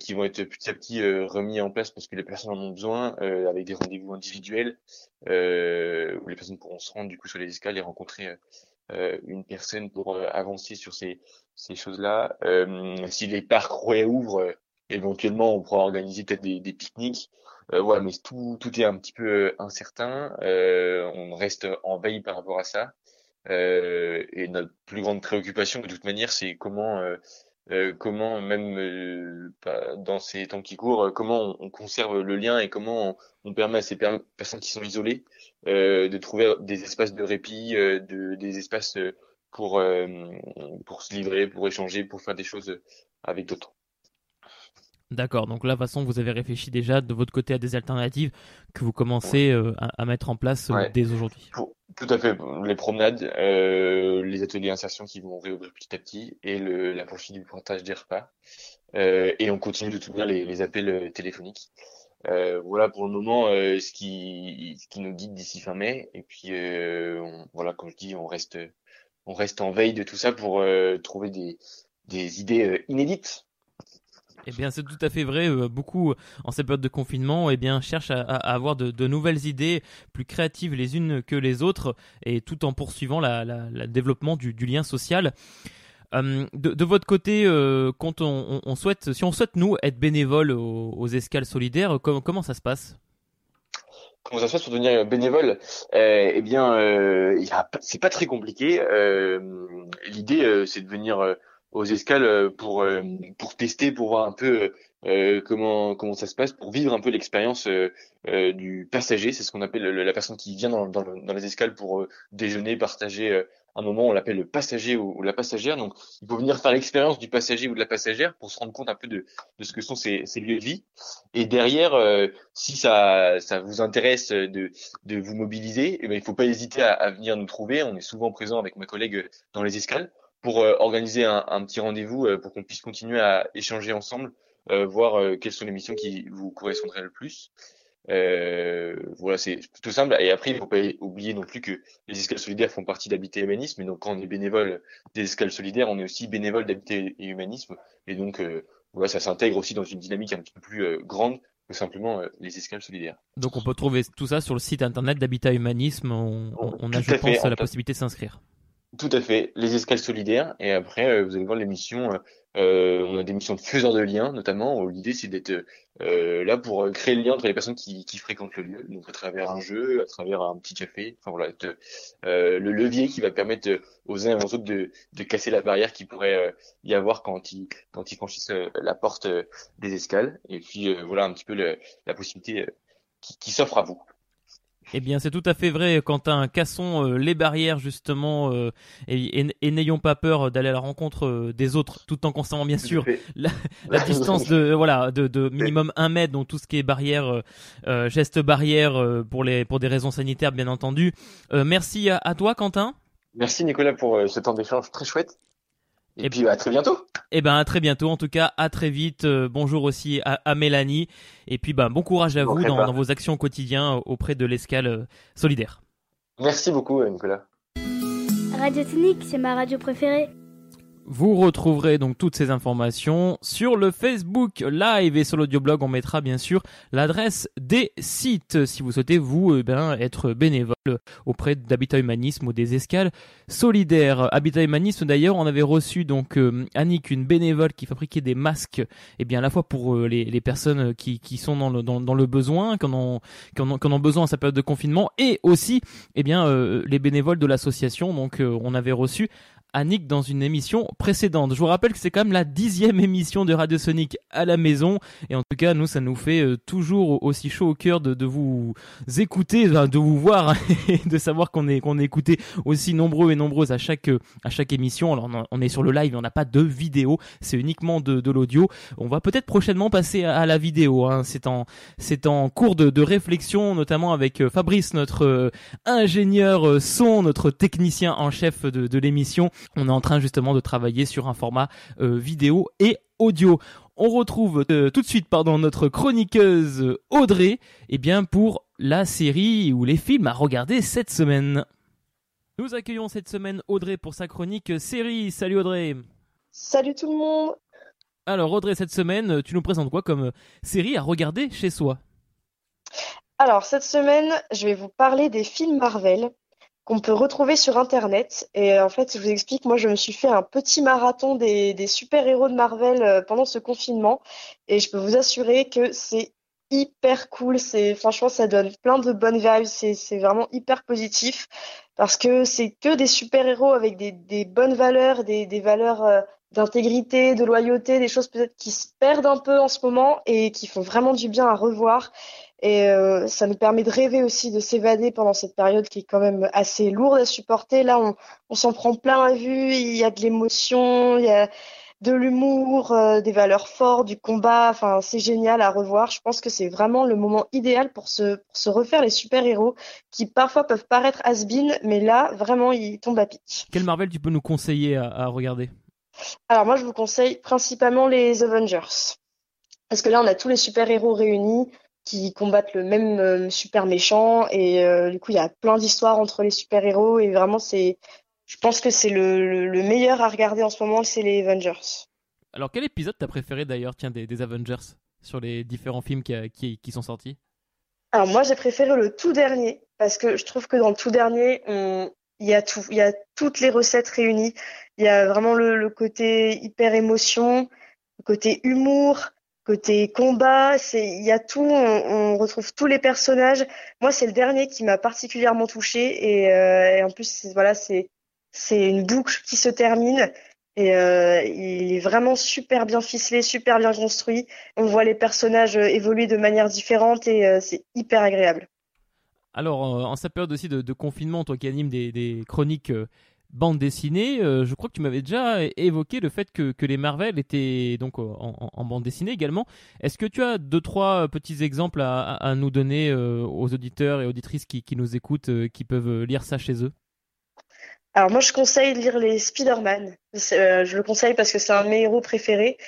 qui vont être petit à petit remis en place parce que les personnes en ont besoin, avec des rendez-vous individuels où les personnes pourront se rendre du coup sur les escales et rencontrer euh, une personne pour euh, avancer sur ces, ces choses-là. Euh, si les parcs réouvrent, éventuellement, on pourra organiser peut-être des, des pique-niques. voilà, mais tout, tout est un petit peu incertain. on reste en veille par rapport à ça. et notre plus grande préoccupation, de toute manière, c'est comment euh, comment même euh, dans ces temps qui courent, comment on, conserve le lien et comment on, permet à ces personnes qui sont isolées euh, de trouver des espaces de répit, de, des espaces pour pour se livrer, pour échanger, pour faire des choses avec d'autres. D'accord, donc là, de toute façon, vous avez réfléchi déjà de votre côté à des alternatives que vous commencez à, mettre en place dès aujourd'hui. Tout à fait. Les promenades, euh, les ateliers d'insertion qui vont réouvrir petit à petit et le, la poursuite du partage des repas. Euh, et on continue de tenir les, les appels euh, téléphoniques. Euh, voilà pour le moment euh, ce, qui, ce qui nous guide d'ici fin mai. Et puis on, voilà, comme je dis, on reste, on reste en veille de tout ça pour trouver des, des idées inédites eh bien, c'est tout à fait vrai. Euh, beaucoup, en cette période de confinement, eh bien, cherchent à, avoir de, nouvelles idées, plus créatives les unes que les autres, et tout en poursuivant le développement du, lien social. Euh, de, votre côté, euh, quand on, souhaite, si on souhaite nous être bénévole aux, escales solidaires, comment ça se passe? Comment ça se passe pour devenir bénévole? Eh bien, c'est pas très compliqué. L'idée, c'est de venir aux escales pour pour tester, pour voir un peu comment comment ça se passe, pour vivre un peu l'expérience du passager. C'est ce qu'on appelle la personne qui vient dans, dans, dans les escales pour déjeuner, partager un moment, on l'appelle le passager ou, la passagère. Donc, il faut venir faire l'expérience du passager ou de la passagère pour se rendre compte un peu de, de ce que sont ces, ces lieux de vie. Et derrière, euh, si ça, ça vous intéresse de, de vous mobiliser, eh ben, il faut pas hésiter à, à, venir nous trouver. On est souvent présent avec ma collègue dans les escales pour euh, organiser un, un petit rendez-vous euh, pour qu'on puisse continuer à échanger ensemble, voir quelles sont les missions qui vous correspondraient le plus. Euh, voilà, c'est tout simple. Et après, il ne faut pas oublier non plus que les escales solidaires font partie d'Habiter Humanisme. Et donc, quand on est bénévole des escales solidaires, on est aussi bénévole d'Habiter et Humanisme. Et donc, euh, voilà, ça s'intègre aussi dans une dynamique un petit peu plus euh, grande que simplement euh, les escales solidaires. Donc, on peut trouver tout ça sur le site internet d'Habitat Humanisme. On, on, a, je pense, la possibilité de s'inscrire. Tout à fait, les escales solidaires. Et après, vous allez voir l'émission euh, on a des missions de faiseurs de liens, notamment. Où l'idée, c'est d'être euh, là pour créer le lien entre les personnes qui, qui, fréquentent le lieu, donc à travers un jeu, à travers un petit café. Enfin voilà, euh, le levier qui va permettre aux uns et aux autres de, casser la barrière qui pourrait euh, y avoir quand ils quand ils franchissent euh, la porte des escales. Et puis voilà un petit peu le, la possibilité qui s'offre à vous. Eh bien, c'est tout à fait vrai, Quentin. Cassons euh, les barrières, justement, euh, et, n'ayons pas peur d'aller à la rencontre euh, des autres, tout en conservant, bien sûr, la, distance de voilà de, minimum un mètre, donc tout ce qui est barrière, geste barrière pour les pour des raisons sanitaires, bien entendu. merci à, à, toi, Quentin. Merci, Nicolas, pour ce temps d'échange très chouette. Et, puis à très bientôt. Et eh ben à très bientôt. En tout cas, à très vite. Euh, bonjour aussi à, à, Mélanie. Et puis ben bon courage à vous dans, dans, vos actions au quotidien auprès de l'escale euh, solidaire. Merci beaucoup, Nicolas. Radio Technique, c'est ma radio préférée. Vous retrouverez donc toutes ces informations sur le Facebook Live et sur l'audioblog. On mettra bien sûr l'adresse des sites si vous souhaitez vous eh ben, être bénévole auprès d'Habitat Humanisme ou des escales solidaires. Habitat Humanisme d'ailleurs, on avait reçu donc euh, Annick, une bénévole qui fabriquait des masques, et eh bien à la fois pour euh, les, personnes qui, sont dans le, besoin, qui en, ont, besoin en sa période de confinement, et aussi eh bien euh, les bénévoles de l'association. Donc on avait reçu Annick dans une émission précédente. Je vous rappelle que c'est quand même la dixième émission de Radio Sonic à la maison. Et en tout cas, nous, ça nous fait euh, toujours aussi chaud au cœur de, de vous écouter, de vous voir et de savoir qu'on est, qu'on est écouté aussi nombreux et nombreuses à chaque, à chaque émission. Alors, on est sur le live, on n'a pas de vidéo, c'est uniquement de, de l'audio. On va peut-être prochainement passer à, la vidéo. Hein. C'est en, c'est en cours de, de, réflexion, notamment avec euh, Fabrice, notre euh, ingénieur son, notre technicien en chef de, de l'émission on est en train justement de travailler sur un format euh, vidéo et audio. On retrouve euh, tout de suite pardon notre chroniqueuse Audrey eh bien pour la série ou les films à regarder cette semaine. Nous accueillons cette semaine Audrey pour sa chronique série. Salut Audrey. Salut tout le monde. Alors Audrey, cette semaine, tu nous présentes quoi comme série à regarder chez soi? Alors cette semaine, je vais vous parler des films Marvel qu'on peut retrouver sur Internet. Et en fait, je vous explique, moi, je me suis fait un petit marathon des, des super-héros de Marvel euh, pendant ce confinement. Et je peux vous assurer que c'est hyper cool. C'est franchement, ça donne plein de bonnes vibes. C'est c'est vraiment hyper positif parce que c'est que des super héros avec des, des bonnes valeurs, des, des valeurs euh, d'intégrité, de loyauté, des choses peut-être qui se perdent un peu en ce moment et qui font vraiment du bien à revoir. Et euh, ça nous permet de rêver aussi, de s'évader pendant cette période qui est quand même assez lourde à supporter. Là, on, on s'en prend plein à vue, il y a de l'émotion, il y a de l'humour, euh, des valeurs fortes, du combat. Enfin, c'est génial à revoir. Je pense que c'est vraiment le moment idéal pour se, pour se refaire les super-héros qui parfois peuvent paraître has-been, mais là, vraiment, ils tombent à pic. Quel Marvel tu peux nous conseiller à, à regarder? Alors moi, je vous conseille principalement les Avengers. Parce que là, on a tous les super-héros réunis qui combattent le même euh, super méchant et euh, du coup il y a plein d'histoires entre les super héros et vraiment c'est je pense que c'est le, le, meilleur à regarder en ce moment c'est les Avengers. Alors quel épisode t'as préféré d'ailleurs tiens des, des, Avengers sur les différents films qui, qui, qui sont sortis? Alors moi j'ai préféré le tout dernier parce que je trouve que dans le tout dernier on il y a tout, il y a toutes les recettes réunies. Il y a vraiment le, le côté hyper émotion, le côté humour, Côté combat, c'est il y a tout, on, retrouve tous les personnages. Moi, c'est le dernier qui m'a particulièrement touché et, euh, et en plus, voilà, c'est c'est une boucle qui se termine Et euh, il est vraiment super bien ficelé, super bien construit. On voit les personnages euh, évoluer de manière différente et c'est hyper agréable. Alors, en cette période aussi de, confinement, toi qui animes des, chroniques bande dessinée, je crois que tu m'avais déjà évoqué le fait que, les Marvel étaient donc en, bande dessinée également. Est-ce que tu as deux, trois petits exemples à, nous donner aux auditeurs et auditrices qui nous écoutent, qui peuvent lire ça chez eux? Alors moi, je conseille de lire les Spider-Man. Euh, je le conseille parce que c'est un de mes héros préférés.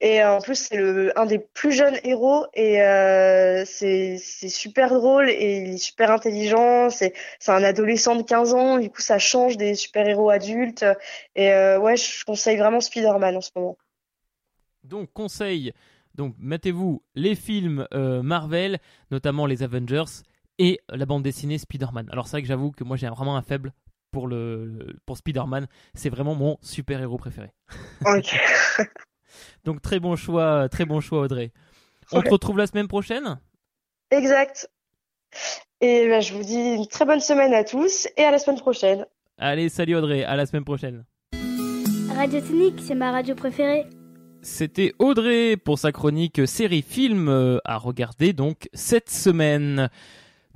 Et euh, en plus, c'est le un des plus jeunes héros et euh, c'est super drôle et il est super intelligent. C'est c'est un adolescent de 15 ans. Du coup, ça change des super héros adultes. Et ouais, je conseille vraiment Spider-Man en ce moment. Donc conseil. Donc mettez-vous les films Marvel, notamment les Avengers et la bande dessinée Spider-Man. Alors c'est vrai que j'avoue que moi j'ai vraiment un faible pour, le, pour Spider-Man. C'est vraiment mon super-héros préféré. Donc très bon choix, très bon choix Audrey. On te retrouve la semaine prochaine? Exact. Et ben, je vous dis une très bonne semaine à tous et à la semaine prochaine. Allez, salut Audrey, à la semaine prochaine. Radio Tonique, c'est ma radio préférée. C'était Audrey pour sa chronique série film euh, à regarder donc cette semaine.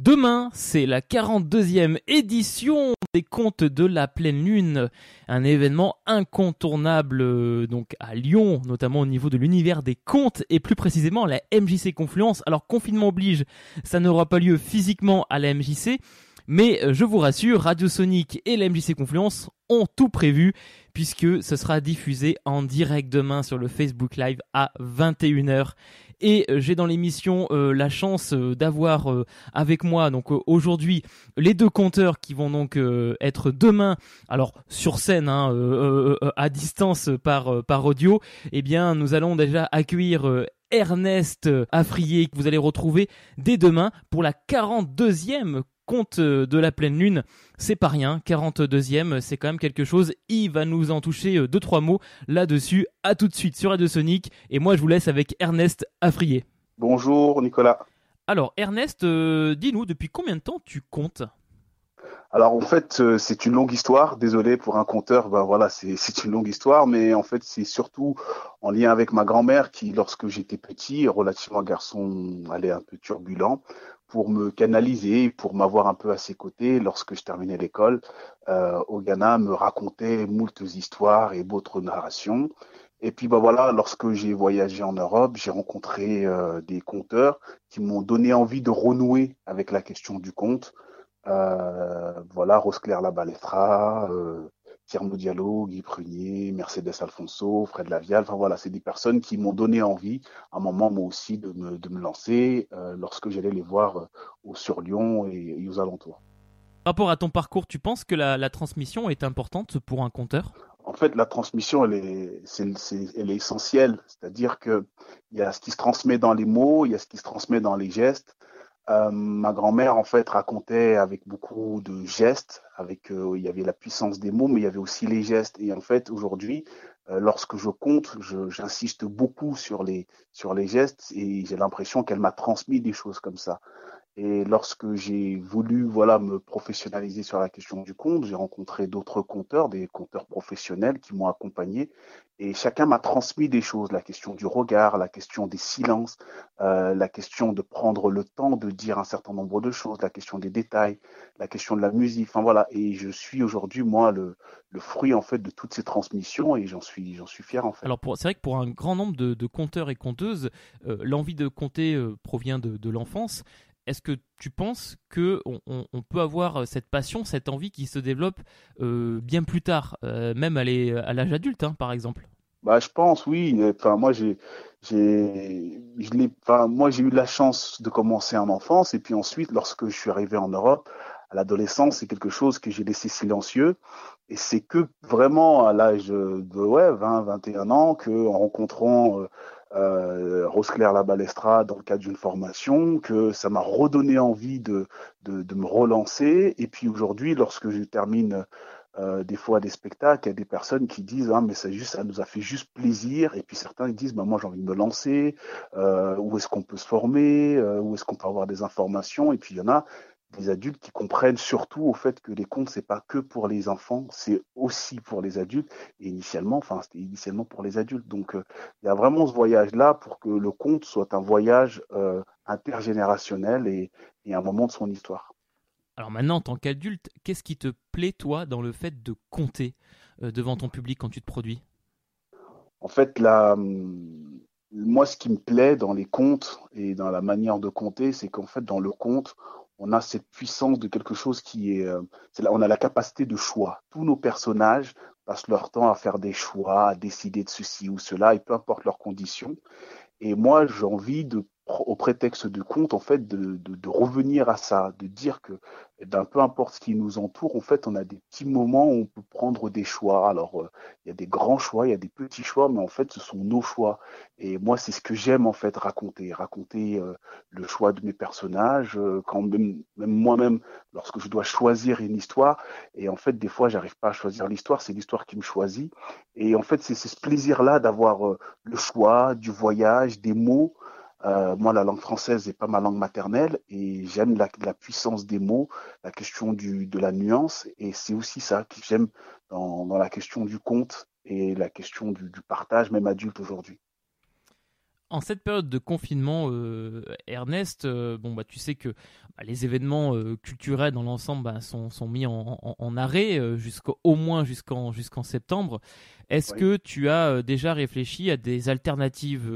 Demain, c'est la 42e édition des Contes de la Pleine Lune, un événement incontournable euh, donc à Lyon, notamment au niveau de l'univers des contes et plus précisément la MJC Confluence. Alors confinement oblige, ça n'aura pas lieu physiquement à la MJC, mais euh, je vous rassure, Radio Sonic et la MJC Confluence ont tout prévu puisque ce sera diffusé en direct demain sur le Facebook Live à 21h et euh, j'ai dans l'émission euh, la chance euh, d'avoir avec moi donc aujourd'hui les deux compteurs qui vont donc être demain alors sur scène hein, à distance par par audio eh bien nous allons déjà accueillir Ernest Afrier que vous allez retrouver dès demain pour la 42e compte de la pleine lune, c'est pas rien. 42e, c'est quand même quelque chose. Il va nous en toucher euh, deux trois mots là-dessus. À tout de suite sur Radio Sonic. Et moi, je vous laisse avec Ernest Afrier. Bonjour Nicolas. Alors Ernest, euh, dis-nous depuis combien de temps tu comptes? Alors en fait, euh, c'est une longue histoire. Désolé pour un conteur, ben voilà, c'est une longue histoire, mais en fait, c'est surtout en lien avec ma grand-mère qui, lorsque j'étais petit, relativement garçon, allait un peu turbulent, pour me canaliser, pour m'avoir un peu à ses côtés lorsque je terminais l'école. Euh, au Ghana, me racontait moultes histoires et d'autres narrations. Et puis bah voilà, lorsque j'ai voyagé en Europe, j'ai rencontré euh, des conteurs qui m'ont donné envie de renouer avec la question du conte. Euh, voilà, Rose-Claire Labalestra, euh, Tierno Diallo, Guy Prunier, Mercedes Alfonso, Fred Lavial. Enfin voilà, c'est des personnes qui m'ont donné envie, à un moment moi aussi, de me, de me lancer euh, lorsque j'allais les voir euh, au sur Lyon et, aux alentours. Rapport à ton parcours, tu penses que la, la transmission est importante pour un conteur en fait, la transmission, elle est, elle est essentielle. C'est-à-dire qu'il y a ce qui se transmet dans les mots, il y a ce qui se transmet dans les gestes. Euh, ma grand-mère, en fait, racontait avec beaucoup de gestes, avec, euh, il y avait la puissance des mots, mais il y avait aussi les gestes. Et en fait, aujourd'hui, euh, lorsque je compte, j'insiste beaucoup sur les, sur les gestes et j'ai l'impression qu'elle m'a transmis des choses comme ça. Et lorsque j'ai voulu voilà me professionnaliser sur la question du compte, j'ai rencontré d'autres compteurs, des compteurs professionnels qui m'ont accompagné et chacun m'a transmis des choses, la question du regard, la question des silences, euh, la question de prendre le temps de dire un certain nombre de choses, la question des détails, la question de la musique. Enfin voilà, et je suis aujourd'hui moi le, fruit en fait de toutes ces transmissions et j'en suis suis fier en fait. Alors c'est vrai que pour un grand nombre de, de compteurs et compteuses, euh, l'envie de compter euh, provient de l'enfance est-ce que tu penses que on, peut avoir euh, cette passion, cette envie qui se développe euh, bien plus tard, euh, même à l'âge adulte, hein, par exemple? Bah, je pense, oui. Enfin, moi, j'ai, j'ai, enfin, moi, j'ai eu la chance de commencer en enfance, et puis ensuite, lorsque je suis arrivé en Europe, à l'adolescence, c'est quelque chose que j'ai laissé silencieux. Et c'est que vraiment à l'âge de ouais, 20, 21 ans, que en rencontrant Rose-Claire Labalestra dans le cadre d'une formation, que ça m'a redonné envie de, de, me relancer. Et puis aujourd'hui, lorsque je termine euh, des fois des spectacles, il y a des personnes qui disent ah, mais ça, juste, ça nous a fait juste plaisir. Et puis certains ils disent bah, moi j'ai envie de me lancer, euh, où est-ce qu'on peut se former, euh, où est-ce qu'on peut avoir des informations? Et puis il y en a des adultes qui comprennent surtout au fait que les contes c'est pas que pour les enfants, c'est aussi pour les adultes et initialement, enfin c'était initialement pour les adultes. Donc euh, il y a vraiment ce voyage là pour que le conte soit un voyage euh, intergénérationnel et, et un moment de son histoire. Alors maintenant, en tant qu'adulte, qu'est-ce qui te plaît toi dans le fait de compter euh, devant ton public quand tu te produis? En fait, la, moi, ce qui me plaît dans les contes et dans la manière de compter, c'est qu'en fait, dans le conte, on a cette puissance de quelque chose qui est, euh, là, on a la capacité de choix. Tous nos personnages passent leur temps à faire des choix, à décider de ceci ou cela, et peu importe leurs conditions. Et moi, j'ai envie de au prétexte du conte, en fait, de, de, de, revenir à ça, de dire que, eh ben, peu importe ce qui nous entoure, en fait, on a des petits moments où on peut prendre des choix. Alors, euh, il y a des grands choix, il y a des petits choix, mais en fait, ce sont nos choix. Et moi, c'est ce que j'aime, en fait, raconter. Raconter euh, le choix de mes personnages, euh, quand même, même moi-même, lorsque je dois choisir une histoire, et en fait, des fois, j'arrive pas à choisir l'histoire, c'est l'histoire qui me choisit. Et en fait, c'est ce plaisir-là d'avoir le choix, du voyage, des mots, euh, moi, la langue française n'est pas ma langue maternelle et j'aime la, puissance des mots, la question du, de la nuance et c'est aussi ça que j'aime dans, la question du conte et la question du partage, même adulte aujourd'hui. En cette période de confinement, euh, Ernest, euh, bon bah tu sais que bah, les événements euh, culturels dans l'ensemble bah, sont, sont, mis en, en, en arrêt jusqu'au au moins jusqu'en jusqu'en septembre. Est-ce oui. que tu as déjà réfléchi à des alternatives,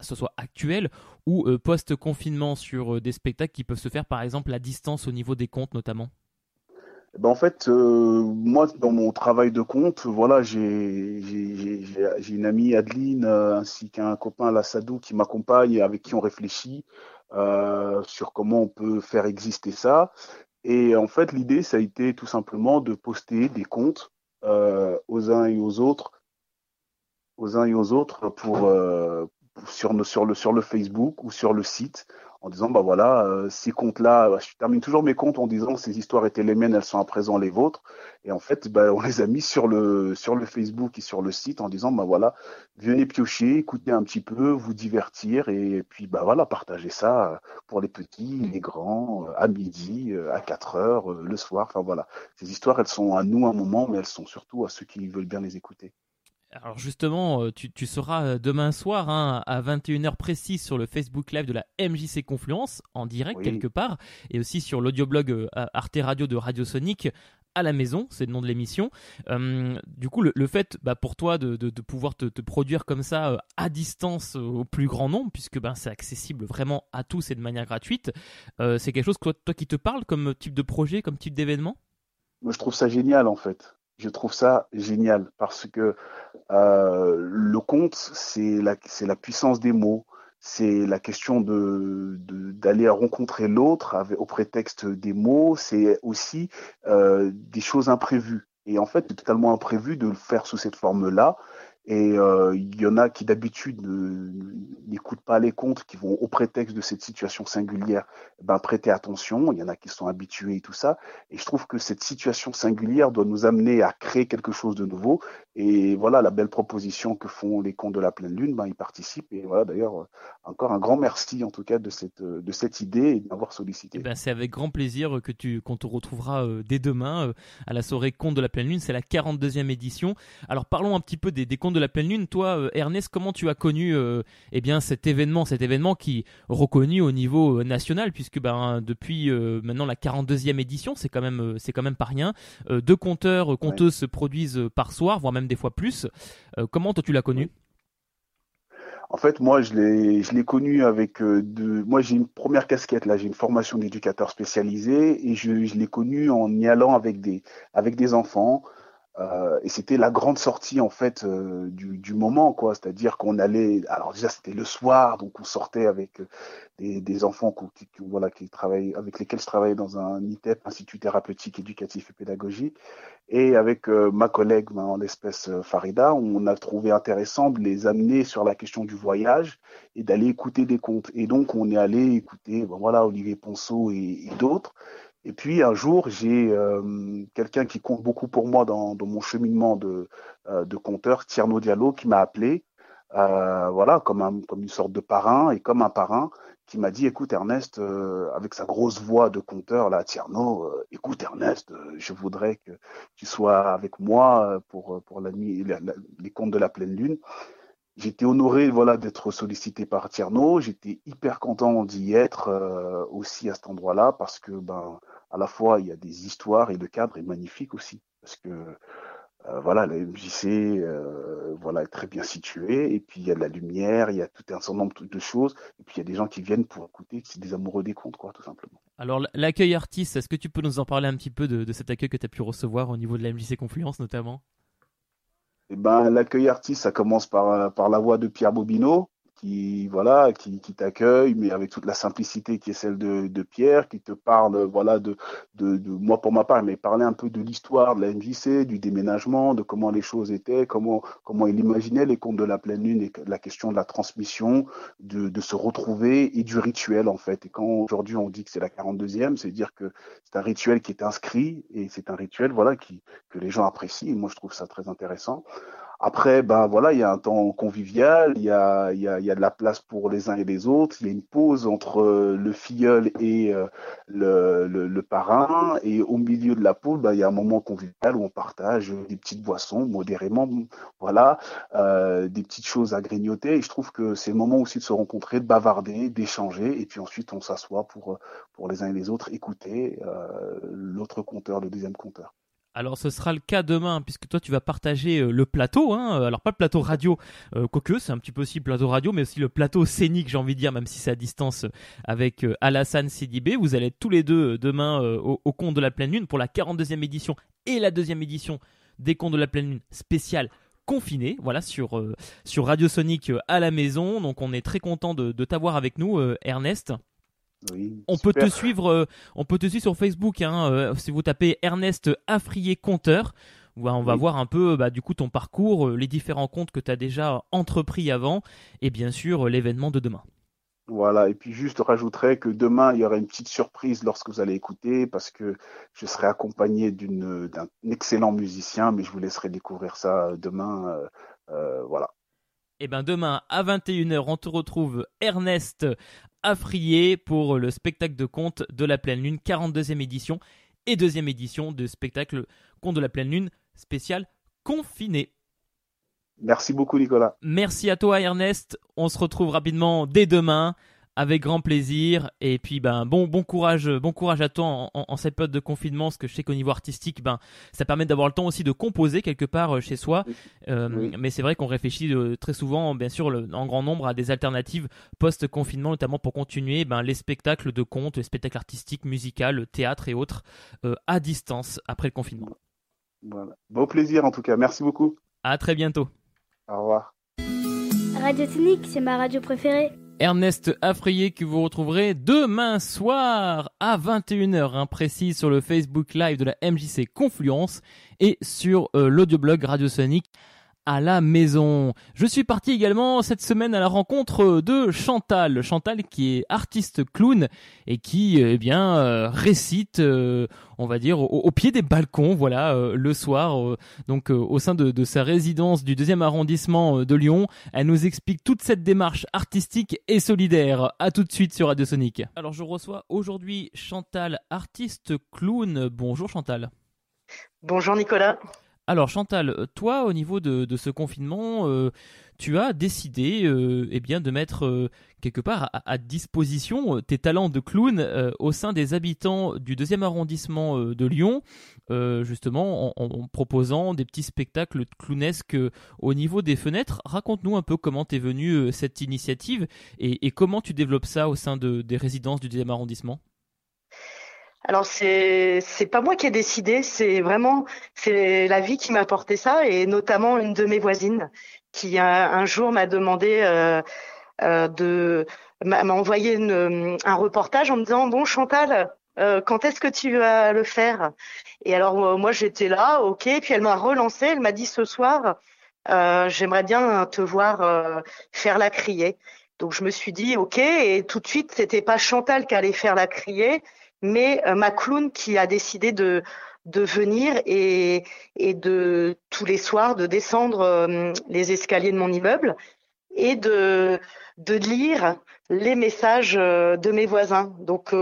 ce soit actuelles ou post-confinement, sur des spectacles qui peuvent se faire par exemple à distance au niveau des comptes notamment? Ben en fait, euh, moi, dans mon travail de compte, voilà, j'ai une amie Adeline euh, ainsi qu'un copain Lassadou qui m'accompagne et avec qui on réfléchit euh, sur comment on peut faire exister ça. Et en fait, l'idée, ça a été tout simplement de poster des comptes aux uns et aux autres, aux uns et aux autres pour, sur, sur, le, sur le Facebook ou sur le site en disant bah voilà euh, ces comptes là bah, je termine toujours mes comptes en disant ces histoires étaient les miennes elles sont à présent les vôtres. Et en fait bah, on les a mis sur le sur le Facebook et sur le site en disant bah voilà venez piocher écoutez un petit peu vous divertir et puis bah voilà partager ça pour les petits les grands à midi à 4 heures le soir. Enfin voilà ces histoires elles sont à nous un moment mais elles sont surtout à ceux qui veulent bien les écouter alors justement, tu, tu seras demain soir hein, à 21h précis sur le Facebook Live de la MJC Confluence, en direct oui. quelque part, et aussi sur l'audioblog euh, Arte Radio de Radio Sonic à la maison, c'est le nom de l'émission. Euh, du coup, le, le fait bah, pour toi de, de, de pouvoir te, te, produire comme ça euh, à distance euh, au plus grand nombre, puisque ben, c'est accessible vraiment à tous et de manière gratuite, euh, c'est quelque chose que toi, toi qui te parle comme type de projet, comme type d'événement? Moi, je trouve ça génial en fait je trouve ça génial parce que euh, le conte, c'est la, la puissance des mots, c'est la question d'aller rencontrer l'autre au prétexte des mots, c'est aussi euh, des choses imprévues. Et en fait, c'est totalement imprévu de le faire sous cette forme-là. Et euh, il y en a qui d'habitude n'écoutent pas les contes, qui vont au prétexte de cette situation singulière ben, prêter attention. Il y en a qui sont habitués et tout ça. Et je trouve que cette situation singulière doit nous amener à créer quelque chose de nouveau. Et voilà la belle proposition que font les contes de la pleine lune, ben, ils participent. Et voilà d'ailleurs encore un grand merci en tout cas de cette, de cette idée et d'avoir sollicité. Eh ben, C'est avec grand plaisir que tu, qu'on te retrouvera euh, dès demain euh, à la soirée contes de la pleine lune. C'est la 42e édition. Alors parlons un petit peu des, des contes de la pleine lune. Toi, euh, Ernest, comment tu as connu euh, eh bien cet événement, cet événement qui reconnu au niveau euh, national, puisque ben depuis maintenant la 42e édition, c'est quand même c'est quand même pas rien. deux conteurs, conteuses ouais. se produisent par soir, voire même des fois plus. comment toi tu l'as connu? En fait, moi, je l'ai, je l'ai connu avec. Moi, j'ai une première casquette là. J'ai une formation d'éducateur spécialisé et je, je l'ai connu en y allant avec des, avec des enfants. Euh, et c'était la grande sortie en fait euh, du, du, moment quoi. C'est-à-dire qu'on allait alors déjà c'était le soir donc on sortait avec euh, des, des enfants qui, qui, voilà qui travaillent avec lesquels je travaillais dans un ITEP institut thérapeutique éducatif et pédagogique. Et avec euh, ma collègue ben, en l'espèce Farida on a trouvé intéressant de les amener sur la question du voyage et d'aller écouter des contes. Et donc on est allé écouter ben, voilà Olivier Ponceau et, et d'autres et puis un jour, j'ai euh, quelqu'un qui compte beaucoup pour moi dans, mon cheminement de, euh, compteur, Tierno Diallo, qui m'a appelé, euh, voilà, comme, un, comme une sorte de parrain et comme un parrain, qui m'a dit écoute Ernest, euh, avec sa grosse voix de conteur là, Tierno, écoute Ernest, je voudrais que tu sois avec moi pour pour la nuit, les contes de la pleine lune. J'étais honoré voilà d'être sollicité par Tierno. J'étais hyper content d'y être aussi à cet endroit-là parce que ben à la fois il y a des histoires et le cadre est magnifique aussi parce que euh, voilà, la MJC euh, voilà, est très bien située, et puis il y a de la lumière, il y a tout un certain nombre de choses, et puis il y a des gens qui viennent pour écouter, c'est des amoureux des contes, quoi, tout simplement. Alors l'accueil artiste, est-ce que tu peux nous en parler un petit peu de, cet accueil que tu as pu recevoir au niveau de la MJC Confluence notamment? Eh ben, l'accueil artiste, ça commence par, par la voix de Pierre Bobineau, qui voilà qui, qui t'accueille mais avec toute la simplicité qui est celle de, Pierre qui te parle voilà de, de, de moi pour ma part mais parler un peu de l'histoire de la MJC du déménagement de comment les choses étaient comment comment il imaginait les contes de la pleine lune et la question de la transmission de, de se retrouver et du rituel en fait. Et quand aujourd'hui on dit que c'est la 42e c'est dire que c'est un rituel qui est inscrit et c'est un rituel voilà qui que les gens apprécient. Et moi je trouve ça très intéressant après, ben voilà, il y a un temps convivial, il y a, y, a, y a de la place pour les uns et les autres, il y a une pause entre euh, le filleul et euh, le, le, parrain, et au milieu de la pause, ben, il y a un moment convivial où on partage des petites boissons modérément, voilà, euh, des petites choses à grignoter, et je trouve que c'est le moment aussi de se rencontrer, de bavarder, d'échanger, et puis ensuite on s'assoit pour, pour les uns et les autres écouter l'autre compteur, le deuxième compteur. Alors ce sera le cas demain puisque toi tu vas partager euh, le plateau, hein. alors pas le plateau radio, euh, quoique c'est un petit peu aussi le plateau radio, mais aussi le plateau scénique j'ai envie de dire, même si c'est à distance avec euh, Alassane Sidibé. Vous allez être tous les deux demain au, au de la Pleine Lune pour la 42e édition et la deuxième édition des Contes de la Pleine Lune spéciale confiné, voilà, sur, sur Radio Sonic à la maison. Donc on est très content de t'avoir avec nous, Ernest on peut te suivre, euh, on peut te suivre sur Facebook. Hein, euh, si vous tapez Ernest Afrier Conteur, on va voir un peu bah, du coup ton parcours, euh, les différents comptes que tu as déjà entrepris avant, et bien sûr l'événement de demain. Voilà, et puis juste rajouterai que demain il y aura une petite surprise lorsque vous allez écouter parce que je serai accompagné d'un excellent musicien, mais je vous laisserai découvrir ça demain. voilà. Et eh bien demain à 21h, on te retrouve Ernest Afrier pour le spectacle de conte de la pleine lune, 42e édition et deuxième édition de spectacle conte de la pleine lune spécial confiné. Merci beaucoup Nicolas. Merci à toi Ernest. On se retrouve rapidement dès demain avec grand plaisir. Et puis, ben, bon, bon courage, bon courage à toi en, cette période de confinement, parce que je sais qu'au niveau artistique, ben, ça permet d'avoir le temps aussi de composer quelque part euh, chez soi. Euh, mais c'est vrai qu'on réfléchit euh, très souvent, bien sûr, en grand nombre à des alternatives post-confinement, notamment pour continuer ben, les spectacles de contes, les spectacles artistiques, musicaux, le théâtre et autres à distance après le confinement. Voilà. Bon plaisir en tout cas. Merci beaucoup. À très bientôt. Au revoir. Radio Technique, c'est ma radio préférée. Ernest Afrier que vous retrouverez demain soir à 21h hein, précis sur le Facebook Live de la MJC Confluence et sur euh, l'audioblog Radio Sonic à la maison. Je suis parti également cette semaine à la rencontre de Chantal. Chantal qui est artiste clown et qui eh bien euh, récite euh, on va dire au, pied des balcons voilà euh, le soir donc au sein de, de, sa résidence du deuxième arrondissement de Lyon. Elle nous explique toute cette démarche artistique et solidaire. À tout de suite sur Radio Sonic. Alors je reçois aujourd'hui Chantal artiste clown. Bonjour Chantal. Bonjour Nicolas. Alors Chantal, euh, toi au niveau de, ce confinement, euh, tu as décidé euh, eh bien, de mettre quelque part à, disposition tes talents de clown au sein des habitants du deuxième arrondissement de Lyon, justement en, proposant des petits spectacles clownesques au niveau des fenêtres. Raconte-nous un peu comment t'es venue cette initiative et, comment tu développes ça au sein des résidences du deuxième arrondissement. Alors c'est c'est pas moi qui ai décidé, c'est vraiment c'est la vie qui m'a apporté ça et notamment une de mes voisines qui un jour m'a demandé euh, euh, de m'a envoyé un reportage en me disant bon Chantal euh, quand est-ce que tu vas le faire? Et alors moi j'étais là, ok. Puis elle m'a relancé, elle m'a dit ce soir j'aimerais bien te voir faire la criée. Donc je me suis dit ok et tout de suite c'était pas Chantal qui allait faire la criée mais euh, ma clown qui a décidé de venir et, de tous les soirs de descendre euh, les escaliers de mon immeuble et de, lire les messages euh, de mes voisins. Donc,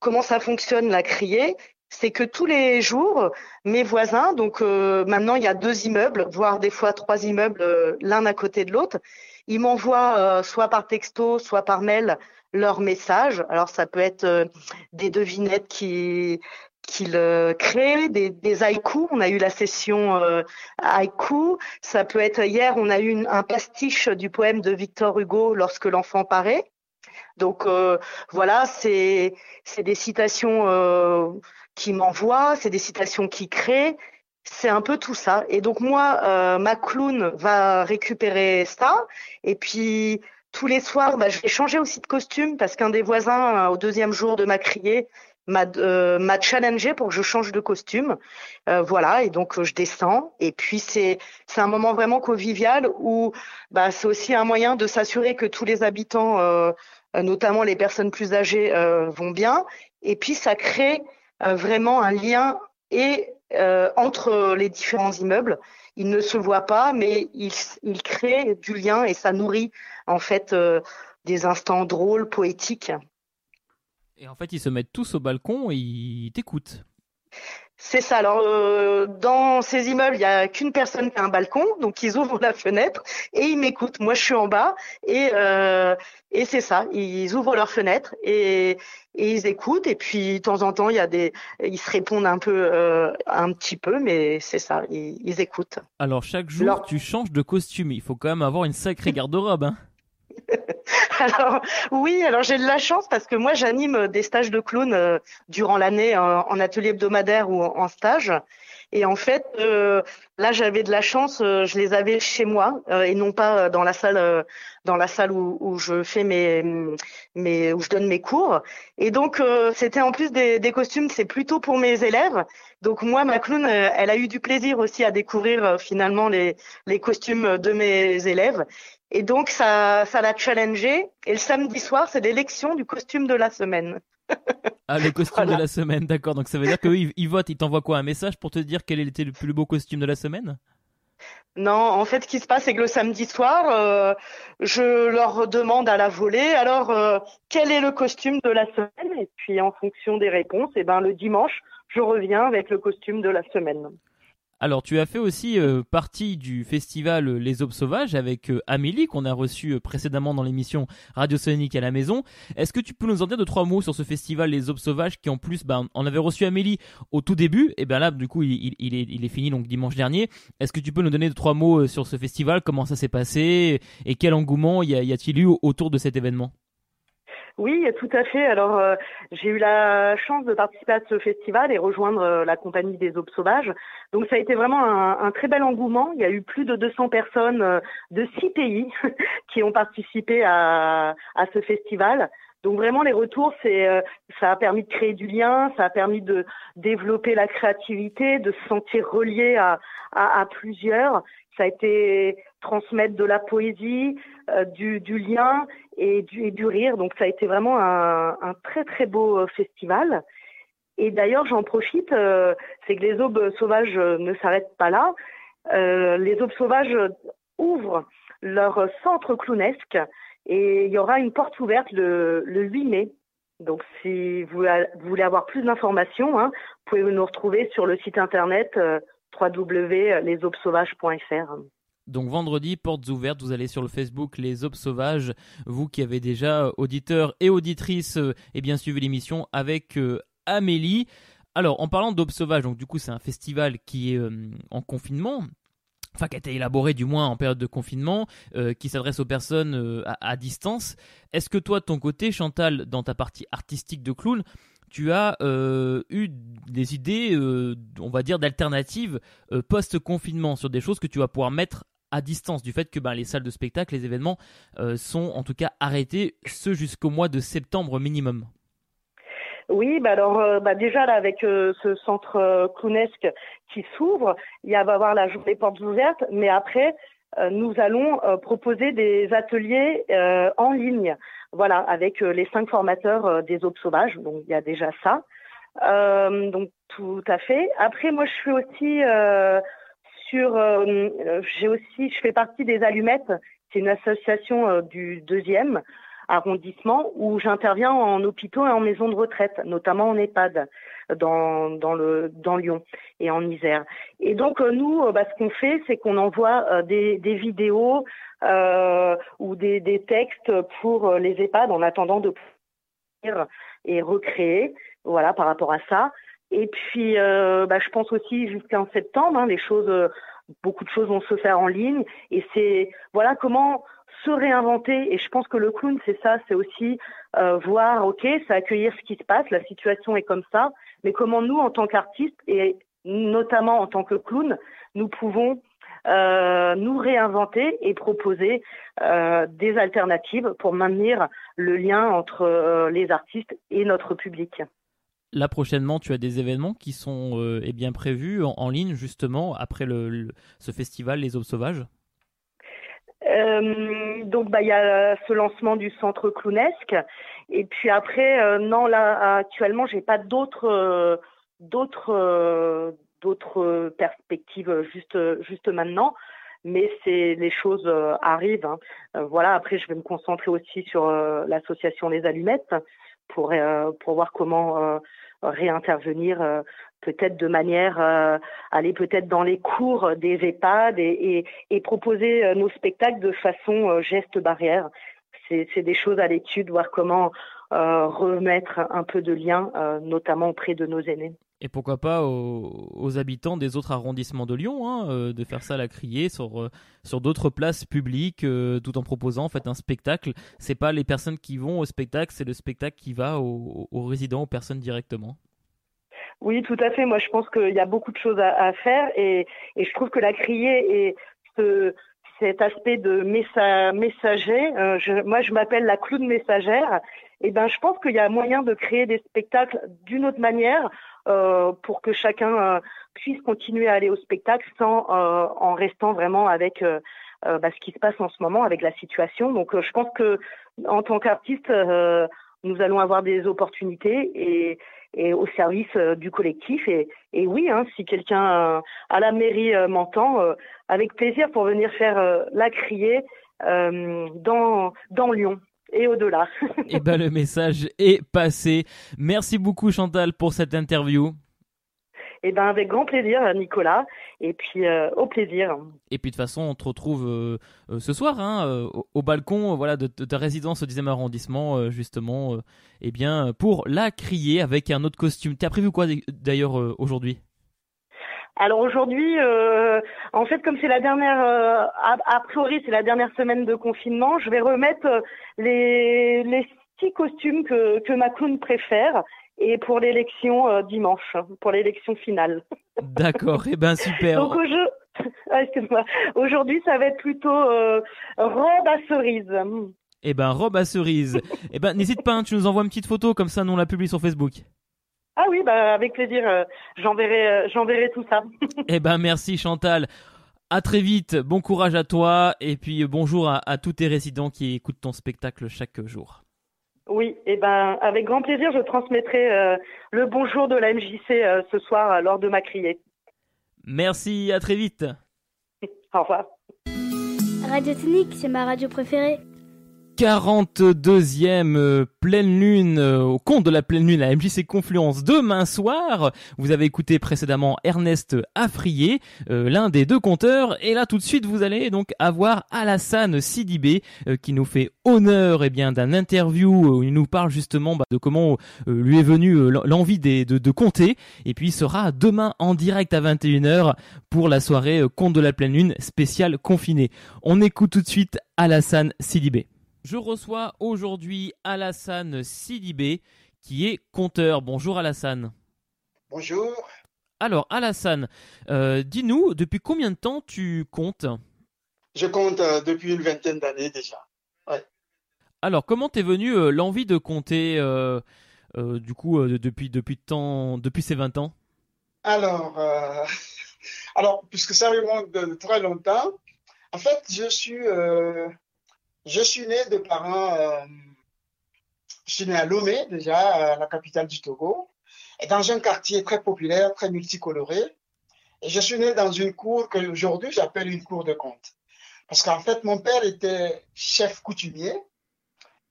comment ça fonctionne la criée? C'est que tous les jours, mes voisins, donc euh, maintenant il y a deux immeubles, voire des fois trois immeubles l'un à côté de l'autre, ils m'envoient soit par texto, soit par mail leurs messages. Alors ça peut être des devinettes qui qu'il crée, des, des haïkus. On a eu la session euh, haïku. Ça peut être hier, on a eu un pastiche du poème de Victor Hugo, Lorsque l'enfant paraît. Donc euh, voilà, c'est des citations euh, qui m'envoient, c'est des citations qui créent. C'est un peu tout ça. Et donc moi, euh, ma clown va récupérer ça. Et puis tous les soirs, bah, je vais changer aussi de costume parce qu'un des voisins, au deuxième jour de ma criée, m'a euh, m'a challengé pour que je change de costume. Euh, voilà, et donc je descends. Et puis c'est c'est un moment vraiment convivial où bah, c'est aussi un moyen de s'assurer que tous les habitants, euh, notamment les personnes plus âgées, euh, vont bien. Et puis ça crée euh, vraiment un lien entre les différents immeubles. Ils ne se voient pas, mais ils, ils créent du lien et ça nourrit en fait des instants drôles, poétiques. Et en fait, ils se mettent tous au balcon et ils t'écoutent. C'est ça. Alors, euh, dans ces immeubles, il n'y a qu'une personne qui a un balcon, donc ils ouvrent la fenêtre et ils m'écoutent. Moi, je suis en bas et, euh, et c'est ça. Ils ouvrent leur fenêtre et, et, ils écoutent. Et puis, de temps en temps, il y a des, ils se répondent un peu, euh, un petit peu, mais c'est ça. Ils, ils, écoutent. Alors, chaque jour, alors... tu changes de costume. Il faut quand même avoir une sacrée garde-robe. Hein alors oui, alors j'ai de la chance parce que moi j'anime des stages de clown euh, durant l'année en, en, atelier hebdomadaire ou en stage. Et en fait, euh, là j'avais de la chance, euh, je les avais chez moi euh, et non pas dans la salle, euh, dans la salle où, où, je fais mes, mes, où je donne mes cours. Et donc c'était en plus des, des costumes, c'est plutôt pour mes élèves. Donc moi, ma clown, elle a eu du plaisir aussi à découvrir finalement les, les costumes de mes élèves. Et donc, ça, ça l'a challengé. Et le samedi soir, c'est l'élection du costume de la semaine. ah, le costume voilà. de la semaine, d'accord. Donc, ça veut dire qu'eux, ils, ils votent, ils t'envoient quoi Un message pour te dire quel était le plus beau costume de la semaine? Non, en fait, ce qui se passe, c'est que le samedi soir, euh, je leur demande à la volée, alors, euh, quel est le costume de la semaine? Et puis, en fonction des réponses, et eh ben, le dimanche, je reviens avec le costume de la semaine. Alors, tu as fait aussi euh, partie du festival Les Aubes Sauvages avec euh, Amélie, qu'on a reçu euh, précédemment dans l'émission Radio Sonic à la maison. Est-ce que tu peux nous en dire deux, trois mots sur ce festival Les Aubes Sauvages qui, en plus, ben, on avait reçu Amélie au tout début, et bien là, du coup, il, est, fini donc dimanche dernier. Est-ce que tu peux nous donner deux, trois mots sur ce festival, comment ça s'est passé? Et quel engouement y a-t-il eu autour de cet événement? Oui, tout à fait. Alors, euh, j'ai eu la chance de participer à ce festival et rejoindre euh, la compagnie des Aubes Sauvages. Donc, ça a été vraiment un, très bel engouement. Il y a eu plus de 200 personnes euh, de six pays qui ont participé à ce festival. Donc vraiment les retours, c'est ça a permis de créer du lien, ça a permis de développer la créativité, de se sentir relié à, plusieurs. Ça a été transmettre de la poésie, euh, du, lien et du, rire. Donc ça a été vraiment un, très très beau euh, festival. Et d'ailleurs, j'en profite, euh, c'est que les aubes sauvages ne s'arrêtent pas là. Euh, les aubes sauvages ouvrent leur centre clownesque et il y aura une porte ouverte le, le 8 mai. Donc, si vous, voulez avoir plus d'informations, hein, vous pouvez nous retrouver sur le site internet euh. Donc vendredi, portes ouvertes, vous allez sur le Facebook Les Aubes Sauvages, vous qui avez déjà auditeurs et auditrices et eh bien suivi l'émission avec euh, Amélie. Alors en parlant d'Aubes Sauvages, donc du coup c'est un festival qui est euh, en confinement, enfin qui a été élaboré du moins en période de confinement, euh, qui s'adresse aux personnes euh, à, distance. Est-ce que toi, de ton côté, Chantal, dans ta partie artistique de clown, tu as euh, eu des idées, on va dire, d'alternatives post-confinement sur des choses que tu vas pouvoir mettre à distance du fait que ben, les salles de spectacle, les événements sont en tout cas arrêtés, ce jusqu'au mois de septembre minimum? Oui, bah alors euh, bah déjà là avec euh, ce centre euh, clownesque qui s'ouvre, il y va avoir la journée portes ouvertes, mais après nous allons proposer des ateliers en ligne, voilà, avec les cinq formateurs des aubes sauvages. Donc il y a déjà ça. donc tout à fait. Après moi je suis aussi sur, j'ai aussi, je fais partie des allumettes c'est une association du deuxième arrondissement où j'interviens en hôpitaux et en maisons de retraite, notamment en EHPAD dans, Lyon et en Isère. Et donc euh, nous, bah, ce qu'on fait, c'est qu'on envoie des, des vidéos euh, ou des, textes pour les EHPAD en attendant de pouvoir et recréer, voilà, par rapport à ça. Et puis, euh, bah, je pense aussi jusqu'en septembre, hein, euh, beaucoup de choses vont se faire en ligne. Et c'est, voilà, comment se réinventer. Et je pense que le clown, c'est ça, c'est aussi euh, voir, ok, c'est accueillir ce qui se passe, la situation est comme ça, mais comment nous, en tant qu'artistes et notamment en tant que clown, nous pouvons euh, nous réinventer et proposer euh, des alternatives pour maintenir le lien entre les artistes et notre public. Là prochainement, tu as des événements qui sont eh bien prévus en, ligne justement après le, ce festival Les Aubes Sauvages. Donc bah il y a ce lancement du centre clownesque et puis après non là actuellement j'ai pas d'autres d'autres d'autres perspectives juste, juste maintenant. Mais c'est les choses euh, arrivent. Hein. Euh, voilà. Après, je vais me concentrer aussi sur euh, l'association Les Allumettes pour pour voir comment réintervenir peut-être de manière aller peut-être dans les cours des EHPAD et, et, proposer nos spectacles de façon geste barrière. C'est des choses à l'étude, voir comment remettre un peu de lien, notamment auprès de nos aînés. Et pourquoi pas aux, habitants des autres arrondissements de Lyon hein, euh, de faire ça à la criée sur, euh, sur d'autres places publiques euh, tout en proposant en fait un spectacle. C'est pas les personnes qui vont au spectacle, c'est le spectacle qui va aux, résidents, aux personnes directement. Oui, tout à fait. Moi, je pense qu'il y a beaucoup de choses à, faire et, et, je trouve que la criée et ce, cet aspect de messager, moi, je m'appelle la clown messagère. Et ben, je pense qu'il y a moyen de créer des spectacles d'une autre manière pour que chacun euh, puisse continuer à aller au spectacle sans euh, en restant vraiment avec bah, ce qui se passe en ce moment avec la situation. Donc je pense que en tant qu'artiste, nous allons avoir des opportunités et, et au service du collectif. Et, et oui, hein, si quelqu'un à la mairie m'entend, avec plaisir pour venir faire la criée dans, dans Lyon et au-delà. et eh ben le message est passé. Merci beaucoup Chantal pour cette interview. Et eh ben avec grand plaisir Nicolas et puis euh, au plaisir. Et puis de toute façon on te retrouve euh, euh, ce soir hein, au, balcon voilà de, ta résidence au 10e arrondissement justement et eh bien pour la crier avec un autre costume. T'as prévu quoi d'ailleurs aujourd'hui? Alors aujourd'hui, euh, en fait, comme c'est la dernière, euh, a, priori c'est la dernière semaine de confinement, je vais remettre euh, les, les six costumes que, que ma clown préfère et pour l'élection dimanche, pour l'élection finale. D'accord, et eh ben super. Donc au jeu, ah, excuse-moi, aujourd'hui ça va être plutôt robe à cerise. Eh ben robe à cerise. eh ben n'hésite pas, hein, tu nous envoies une petite photo comme ça, nous on la publie sur Facebook. Ah oui, bah avec plaisir, euh, j'enverrai, euh, j'enverrai tout ça. eh ben merci Chantal. À très vite, bon courage à toi et puis bonjour à, tous tes résidents qui écoutent ton spectacle chaque jour. Oui, et eh ben avec grand plaisir, je transmettrai euh, le bonjour de la MJC ce soir lors de ma criée. Merci, à très vite. Au revoir. Radio Technique, c'est ma radio préférée. 42e euh, pleine lune euh, au compte de la pleine lune à MJC Confluence demain soir. Vous avez écouté précédemment Ernest Afrier, euh, l'un des deux compteurs, et là tout de suite vous allez donc avoir Alassane Sidibé qui nous fait honneur eh bien d'un interview où il nous parle justement bah, de comment lui est venue l'envie de, de compter et puis il sera demain en direct à 21h pour la soirée compte de la pleine lune spéciale confinée. On écoute tout de suite Alassane Sidibé. Je reçois aujourd'hui Alassane Sidibé, qui est compteur. Bonjour Alassane. Bonjour. Alors Alassane, euh, dis-nous, depuis combien de temps tu comptes? Je compte euh, depuis une vingtaine d'années déjà. Alors, comment t'es venu euh, l'envie de compter, du coup, depuis, depuis, temps, depuis ces 20 ans? Alors, alors, puisque ça remonte de très longtemps, en fait, je suis je suis né de parents, euh, je suis né à Lomé, déjà, la capitale du Togo, et dans un quartier très populaire, très multicoloré. Et je suis né dans une cour que aujourd'hui j'appelle une cour de conte. Parce qu'en fait, mon père était chef coutumier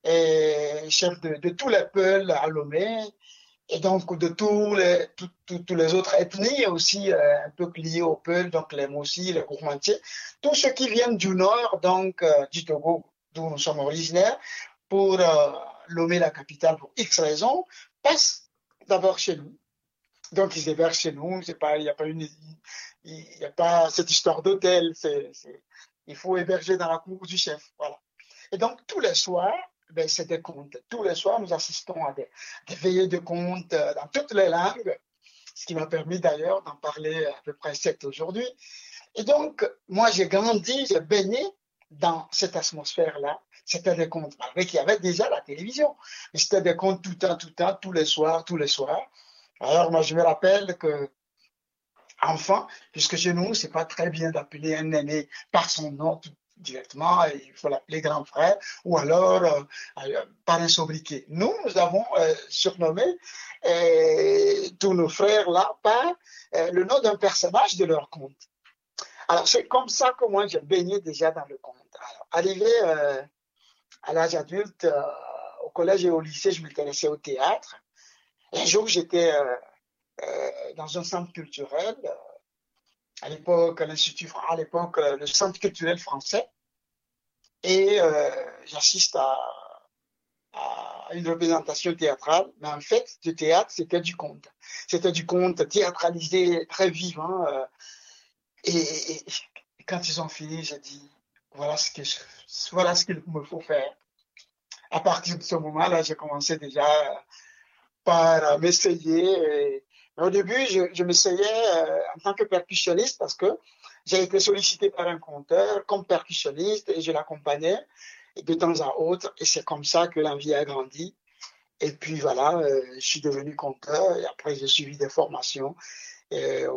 et chef de, tous les peuples à Lomé et donc de tous les, autres ethnies aussi euh, un peu liées au peuple, donc les Moussi, les Gourmandiers, tous ceux qui viennent du nord, donc euh, du Togo, d'où nous sommes originaires, pour euh, Lomé, la capitale, pour X raisons, passent d'abord chez nous. Donc ils hébergent chez nous, il n'y a pas cette histoire d'hôtel, il faut héberger dans la cour du chef. Et donc tous les soirs, ben, c'est des contes. Tous les soirs, nous assistons à des, des veillées de contes euh, dans toutes les langues, ce qui m'a permis d'ailleurs d'en parler à peu près sept aujourd'hui. Et donc, moi, j'ai grandi, j'ai baigné dans cette atmosphère-là. C'était des contes, malgré qu'il y avait déjà la télévision. Mais c'était des contes tout le temps, tout le temps, tous les soirs, tous les soirs. Alors, moi, je me rappelle que, enfant, puisque chez nous, c'est pas très bien d'appeler un aîné par son nom directement, il faut l'appeler grand frère, ou alors euh, euh, par un sobriquet. Nous, nous avons euh, surnommé tous nos frères là par le nom d'un personnage de leur conte. Alors, c'est comme ça que moi, j'ai baigné déjà dans le conte. Alors, arrivé euh, à l'âge adulte, euh, au collège et au lycée, je m'intéressais au théâtre. Un jour, j'étais euh, dans un centre culturel, à l'époque, l'Institut, à le centre culturel français. Et j'assiste à, une représentation théâtrale. Mais en fait, le théâtre, c'était du conte. C'était du conte théâtralisé, très vivant. Et, quand ils ont fini, j'ai dit, voilà ce je- voilà ce qu'il me faut faire. À partir de ce moment-là, j'ai commencé déjà par m'essayer. Au début, je, m'essayais euh, en tant que percussionniste parce que j'ai été sollicité par un conteur comme percussionniste et je l'accompagnais de temps à autre. Et c'est comme ça que l'envie a grandi. Et puis voilà, euh, je suis devenu conteur et après j'ai suivi des formations euh,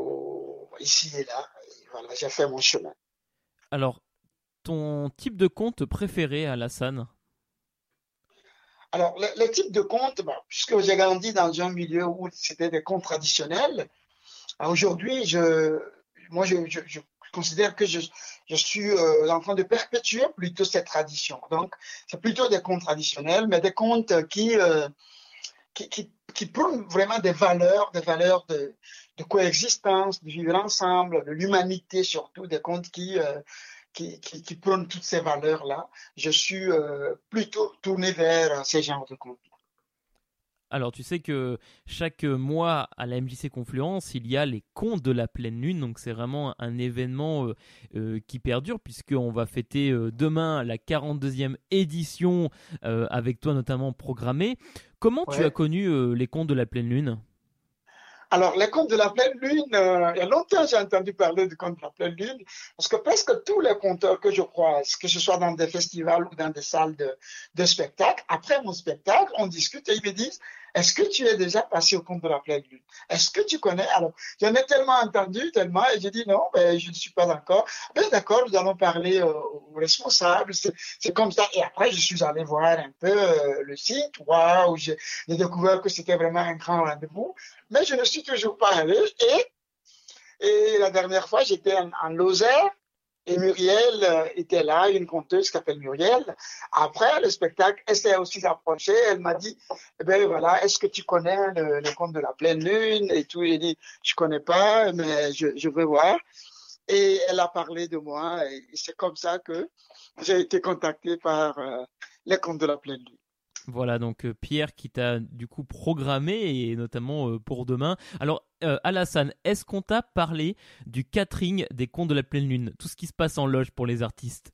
ici et là. Voilà, j'ai fait mon chemin. Alors, ton type de conte préféré, Alassane Alors, le, le type de conte, bah, puisque j'ai grandi dans un milieu où c'était des contes traditionnels, bah, aujourd'hui, je, moi, je, je, je considère que je, je suis euh, en train de perpétuer plutôt cette tradition. Donc, c'est plutôt des contes traditionnels, mais des contes qui, euh, qui, qui, qui prônent vraiment des valeurs, des valeurs de, coexistence, de vivre ensemble, de l'humanité surtout, des contes qui, euh, prônent toutes ces valeurs-là. Je suis euh, plutôt tourné vers ces genres de contes. Alors, tu sais que chaque mois à la MJC Confluence, il y a les contes de la pleine lune. Donc, c'est vraiment un événement euh, euh, qui perdure, puisqu'on va fêter euh, demain la 42e édition, avec toi notamment programmée. Comment tu as connu les contes de la pleine lune? Alors, les contes de la pleine lune, euh, il y a longtemps j'ai entendu parler du conte de la pleine lune, parce que presque tous les conteurs que je croise, que ce soit dans des festivals ou dans des salles de, de spectacle, après mon spectacle, on discute et ils me disent, est-ce que tu es déjà passé au conte de la pleine lune Est-ce que tu connais? Alors, j'en ai tellement entendu, tellement, et j'ai dit non, ben, je ne suis pas encore. Ben, d'accord, nous allons parler euh, aux responsables, c'est comme ça. Et après, je suis allé voir un peu euh, le site, waouh, j'ai découvert que c'était vraiment un grand rendez-vous mais je ne suis toujours pas allé. Et, et la dernière fois, j'étais en, en Lozère et Muriel euh, était là, une conteuse qui s'appelle Muriel. Après le spectacle, elle s'est aussi approchée. Elle m'a dit, eh ben voilà, est-ce que tu connais le, conte de la pleine lune et tout? J'ai dit, je connais pas, mais je, je veux voir. Et elle a parlé de moi et c'est comme ça que j'ai été contacté par euh, les de la pleine lune. Voilà, donc euh, Pierre qui t'a du coup programmé, et notamment euh, pour demain. Alors, euh, Alassane, est-ce qu'on t'a parlé du catering des contes de la pleine lune? Tout ce qui se passe en loge pour les artistes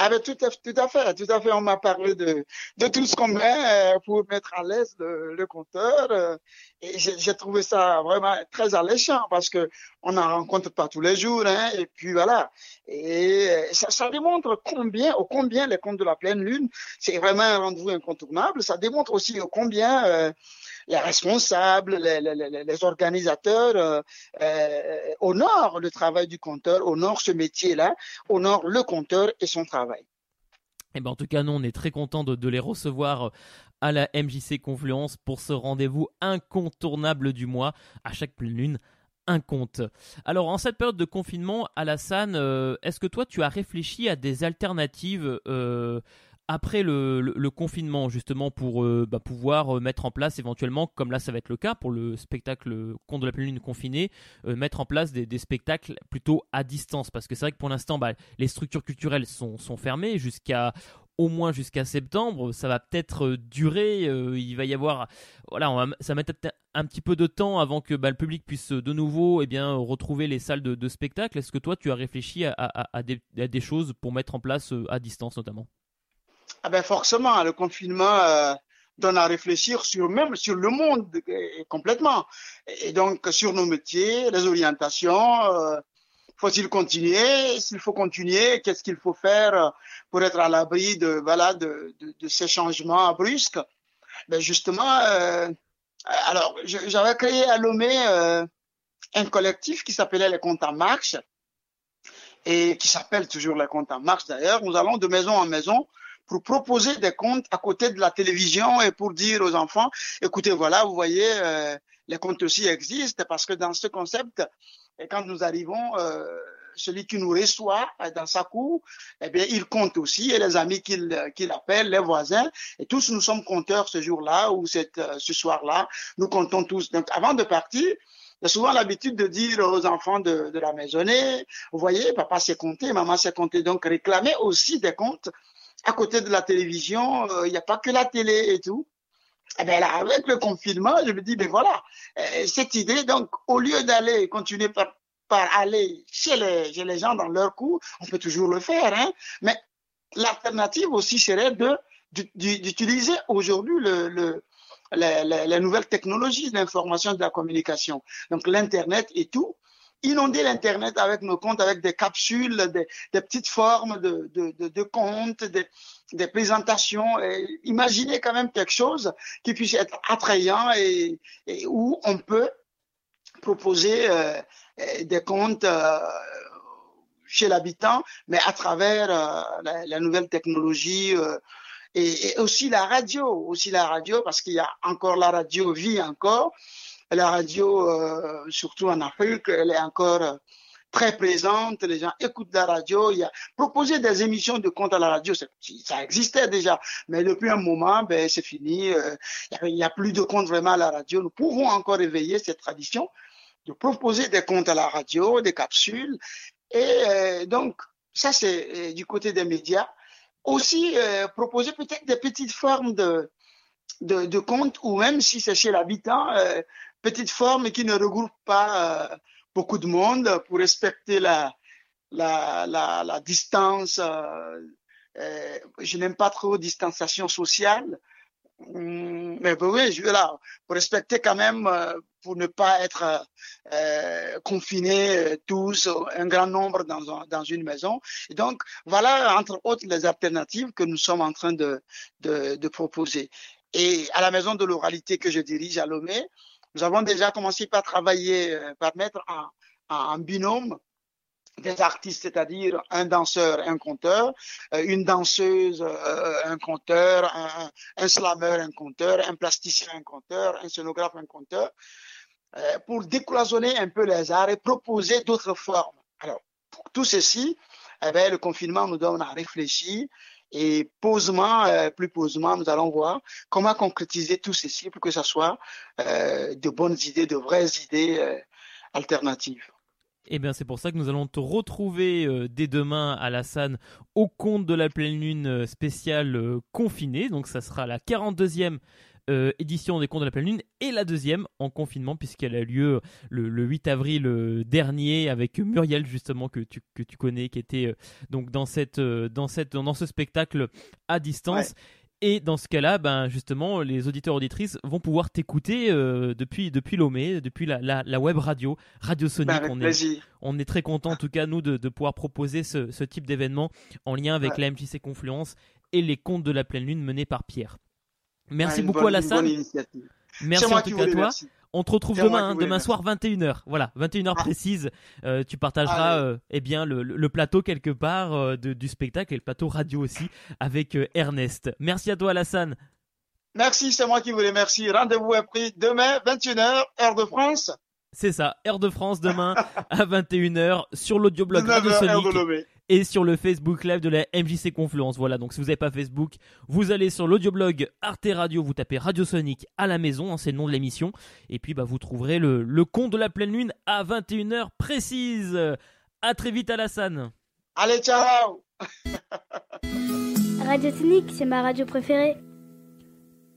Ah ben tout à, tout à fait, tout à fait. On m'a parlé de, de tout ce qu'on met euh, pour mettre à l'aise le, le compteur. euh, et j'ai trouvé ça vraiment très alléchant parce que on n'en rencontre pas tous les jours. Hein, et puis voilà. Et euh, ça, ça démontre combien, au combien les contes de la pleine lune, c'est vraiment un rendez-vous incontournable. Ça démontre aussi au combien euh, les responsables, les, organisateurs euh, euh, honorent le travail du compteur, honorent ce métier-là, honorent le compteur et son travail. Eh ben, en tout cas, nous, on est très contents de, les recevoir euh, à la MJC Confluence pour ce rendez-vous incontournable du mois, à chaque pleine lune, un conte. Alors en cette période de confinement, Alassane, est-ce que toi tu as réfléchi à des alternatives après le, confinement justement pour euh, bah, pouvoir mettre en place éventuellement, comme là ça va être le cas pour le spectacle Conte de la pleine lune confiné, mettre en place des, spectacles plutôt à distance parce que c'est vrai que pour l'instant bah, les structures culturelles sont, fermées jusqu'à au moins jusqu'à septembre. Ça va peut-être euh, durer. Euh, il va y avoir, voilà, ça va mettre un petit peu de temps avant que bah, le public puisse de nouveau, eh bien, retrouver les salles de, spectacle. Est-ce que toi, tu as réfléchi à, des, choses pour mettre en place euh, à distance, notamment? Ah ben forcément, le confinement. donne à réfléchir sur même sur le monde complètement et donc sur nos métiers, les orientations, faut-il continuer? S'il faut continuer, qu'est-ce qu'il faut faire euh, pour être à l'abri de voilà de, de, ces changements brusques? Ben justement, euh, alors j'avais créé à Lomé euh, un collectif qui s'appelait les comptes en marche et qui s'appelle toujours les comptes en marche d'ailleurs. Nous allons de maison en maison pour proposer des comptes à côté de la télévision et pour dire aux enfants, écoutez, voilà, vous voyez, euh, les comptes aussi existent parce que dans ce concept, quand nous arrivons, euh, celui qui nous reçoit dans sa cour, eh bien, il compte aussi, et les amis qu'il qu'il appelle, les voisins, et tous nous sommes compteurs ce jour-là ou cette, euh, ce soir-là, nous comptons tous. Donc, avant de partir, a souvent l'habitude de dire aux enfants de, de la maisonnée, vous voyez, papa s'est compté, maman s'est compté, donc réclamer aussi des comptes à côté de la télévision, il n'y a pas que la télé et tout. Eh bien là, avec le confinement, je me dis, ben voilà, euh, cette idée, donc, au lieu d'aller continuer par, aller chez les, gens dans leur cours, on peut toujours le faire, hein, mais l'alternative aussi serait de d'utiliser aujourd'hui le, le, les, nouvelles technologies de l'information et de la communication, donc l'Internet et tout, inonder l'Internet avec nos comptes, avec des capsules, des, petites formes de, comptes, des, présentations. Imaginez quand même quelque chose qui puisse être attrayant et, où on peut proposer euh, des comptes euh, chez l'habitant, mais à travers euh, la, nouvelle technologie. Et, aussi la radio, aussi la radio, parce qu'il y a encore la radio vit encore, la radio, euh, surtout en Afrique, elle est encore euh, très présente. Les gens écoutent la radio. Il y a proposer des émissions de compte à la radio, ça existait déjà, mais depuis un moment, ben c'est fini. Euh, il n'y a, plus de compte vraiment à la radio. Nous pouvons encore éveiller cette tradition de proposer des comptes à la radio, des capsules. Et donc ça c'est du côté des médias. Aussi proposer peut-être des petites formes de de, de comptes ou même si c'est chez l'habitant, euh, petite forme qui ne regroupe pas euh, beaucoup de monde pour respecter la, la, distance. Euh, euh je n'aime pas trop distanciation sociale. Hum, mais oui, je là pour respecter quand même, pour ne pas être confinés tous, un grand nombre dans, dans une maison. Et donc, voilà, entre autres, les alternatives que nous sommes en train de, de proposer. Et à la maison de l'oralité que je dirige à Lomé, nous avons déjà commencé par travailler, euh, par mettre en, binôme des artistes, c'est-à-dire un danseur, un conteur, euh, une danseuse, euh, un conteur, un, un slammer, un conteur, un plasticien, un conteur, un scénographe, un conteur, pour décloisonner un peu les arts et proposer d'autres formes. Alors, pour tout ceci, eh bien, le confinement nous donne à réfléchir et posement, euh, plus posement, nous allons voir comment concrétiser tout ceci pour que ce soit euh, de bonnes idées, de vraies idées euh, alternatives. Eh bien, c'est pour ça que nous allons te retrouver dès demain à la Sanne au compte de la pleine lune spéciale confinée. Donc, ça sera la 42e euh, édition des Contes de la pleine lune et la deuxième en confinement puisqu'elle a lieu le, le 8 avril euh, dernier avec Muriel justement que tu, que tu connais qui était euh, donc dans cette dans cette dans ce spectacle à distance. Et dans ce cas-là, ben justement, les auditeurs auditrices vont pouvoir t'écouter depuis depuis Lomé, depuis la, la, la web radio, Radio Sonic. Ben, on est on est très content en tout cas nous de, de pouvoir proposer ce, ce type d'événement en lien avec ouais. la MJC Confluence et les contes de la pleine lune menés par Pierre. Merci beaucoup bonne, Alassane. Merci en tout cas à toi. Merci. On te retrouve demain, demain soir 21h. Voilà, 21h ah. précise. Euh, tu partageras euh, eh bien le, le, plateau quelque part euh, de, du spectacle et le plateau radio aussi avec Ernest. Merci à toi Alassane. Merci, c'est moi qui vous remercie. Rendez-vous est pris demain 21h heure de France. C'est ça, Air de France demain à 21h sur l'audioblog Radio 9h, Air de Sonic. Et sur le Facebook Live de la MJC Confluence. Voilà, donc si vous n'avez pas Facebook, vous allez sur l'audioblog Arte Radio, vous tapez Radio Sonic à la maison, hein, c'est le nom de l'émission, et puis bah, vous trouverez le, le compte de la pleine lune à 21h précise. À très vite Alassane. Allez, ciao Radio Sonic, c'est ma radio préférée.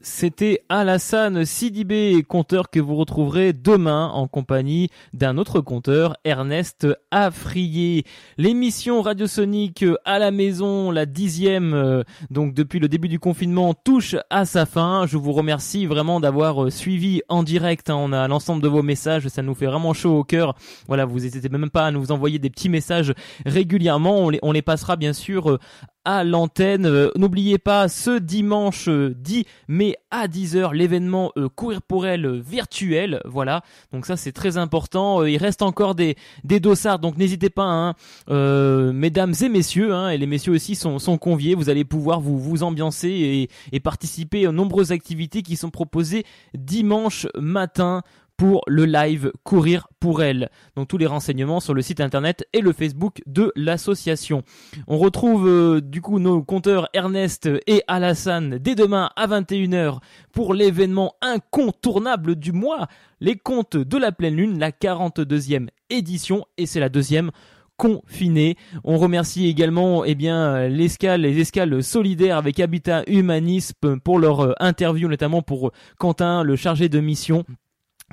C'était Alassane Sidibé, compteur que vous retrouverez demain en compagnie d'un autre compteur, Ernest Afrier. L'émission Radiosonique à la maison, la dixième, euh, donc depuis le début du confinement, touche à sa fin. Je vous remercie vraiment d'avoir euh, suivi en direct. hein. On a l'ensemble de vos messages, ça nous fait vraiment chaud au cœur. Voilà, vous n'hésitez même pas à nous envoyer des petits messages régulièrement. On les, on les passera bien sûr euh, à l'antenne. Euh, N'oubliez pas ce dimanche euh, 10 mai à 10h l'événement euh, Courir pour elle euh, virtuel. Voilà, donc ça c'est très important. Euh, il reste encore des, des dossards, donc n'hésitez pas, hein, euh, mesdames et messieurs, hein, et les messieurs aussi sont, sont conviés. Vous allez pouvoir vous, vous ambiancer et, et participer aux nombreuses activités qui sont proposées dimanche matin pour le live Courir pour elle. Donc tous les renseignements sur le site internet et le Facebook de l'association. On retrouve euh, du coup nos compteurs Ernest et Alassane dès demain à 21h pour l'événement incontournable du mois, les contes de la pleine lune, la 42e édition et c'est la deuxième confinée. On remercie également eh bien l'escale les escales solidaires avec Habitat Humanisme pour leur euh, interview notamment pour Quentin le chargé de mission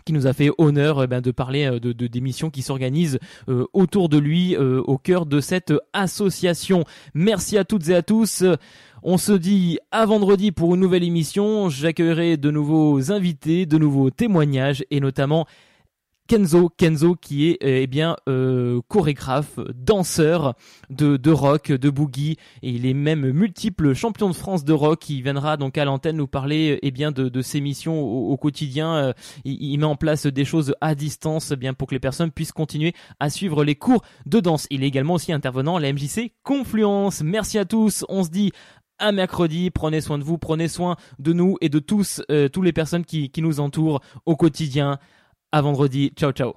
qui nous a fait honneur eh ben, de parler euh, de, de- des missions qui s'organisent euh, autour de lui euh, au cœur de cette association. Merci à toutes et à tous. On se dit à vendredi pour une nouvelle émission. J'accueillerai de nouveaux invités, de nouveaux témoignages et notamment Kenzo, Kenzo qui est euh, eh bien euh, chorégraphe, danseur de, de rock, de boogie et il est même multiple champion de France de rock. Il viendra donc à l'antenne nous parler euh, eh bien de, ses missions au, quotidien. Il, il met en place des choses à distance eh bien pour que les personnes puissent continuer à suivre les cours de danse. Il est également aussi intervenant à la MJC Confluence. Merci à tous. On se dit à mercredi. Prenez soin de vous, prenez soin de nous et de tous, euh, toutes les personnes qui, qui nous entourent au quotidien. À vendredi. Ciao, ciao.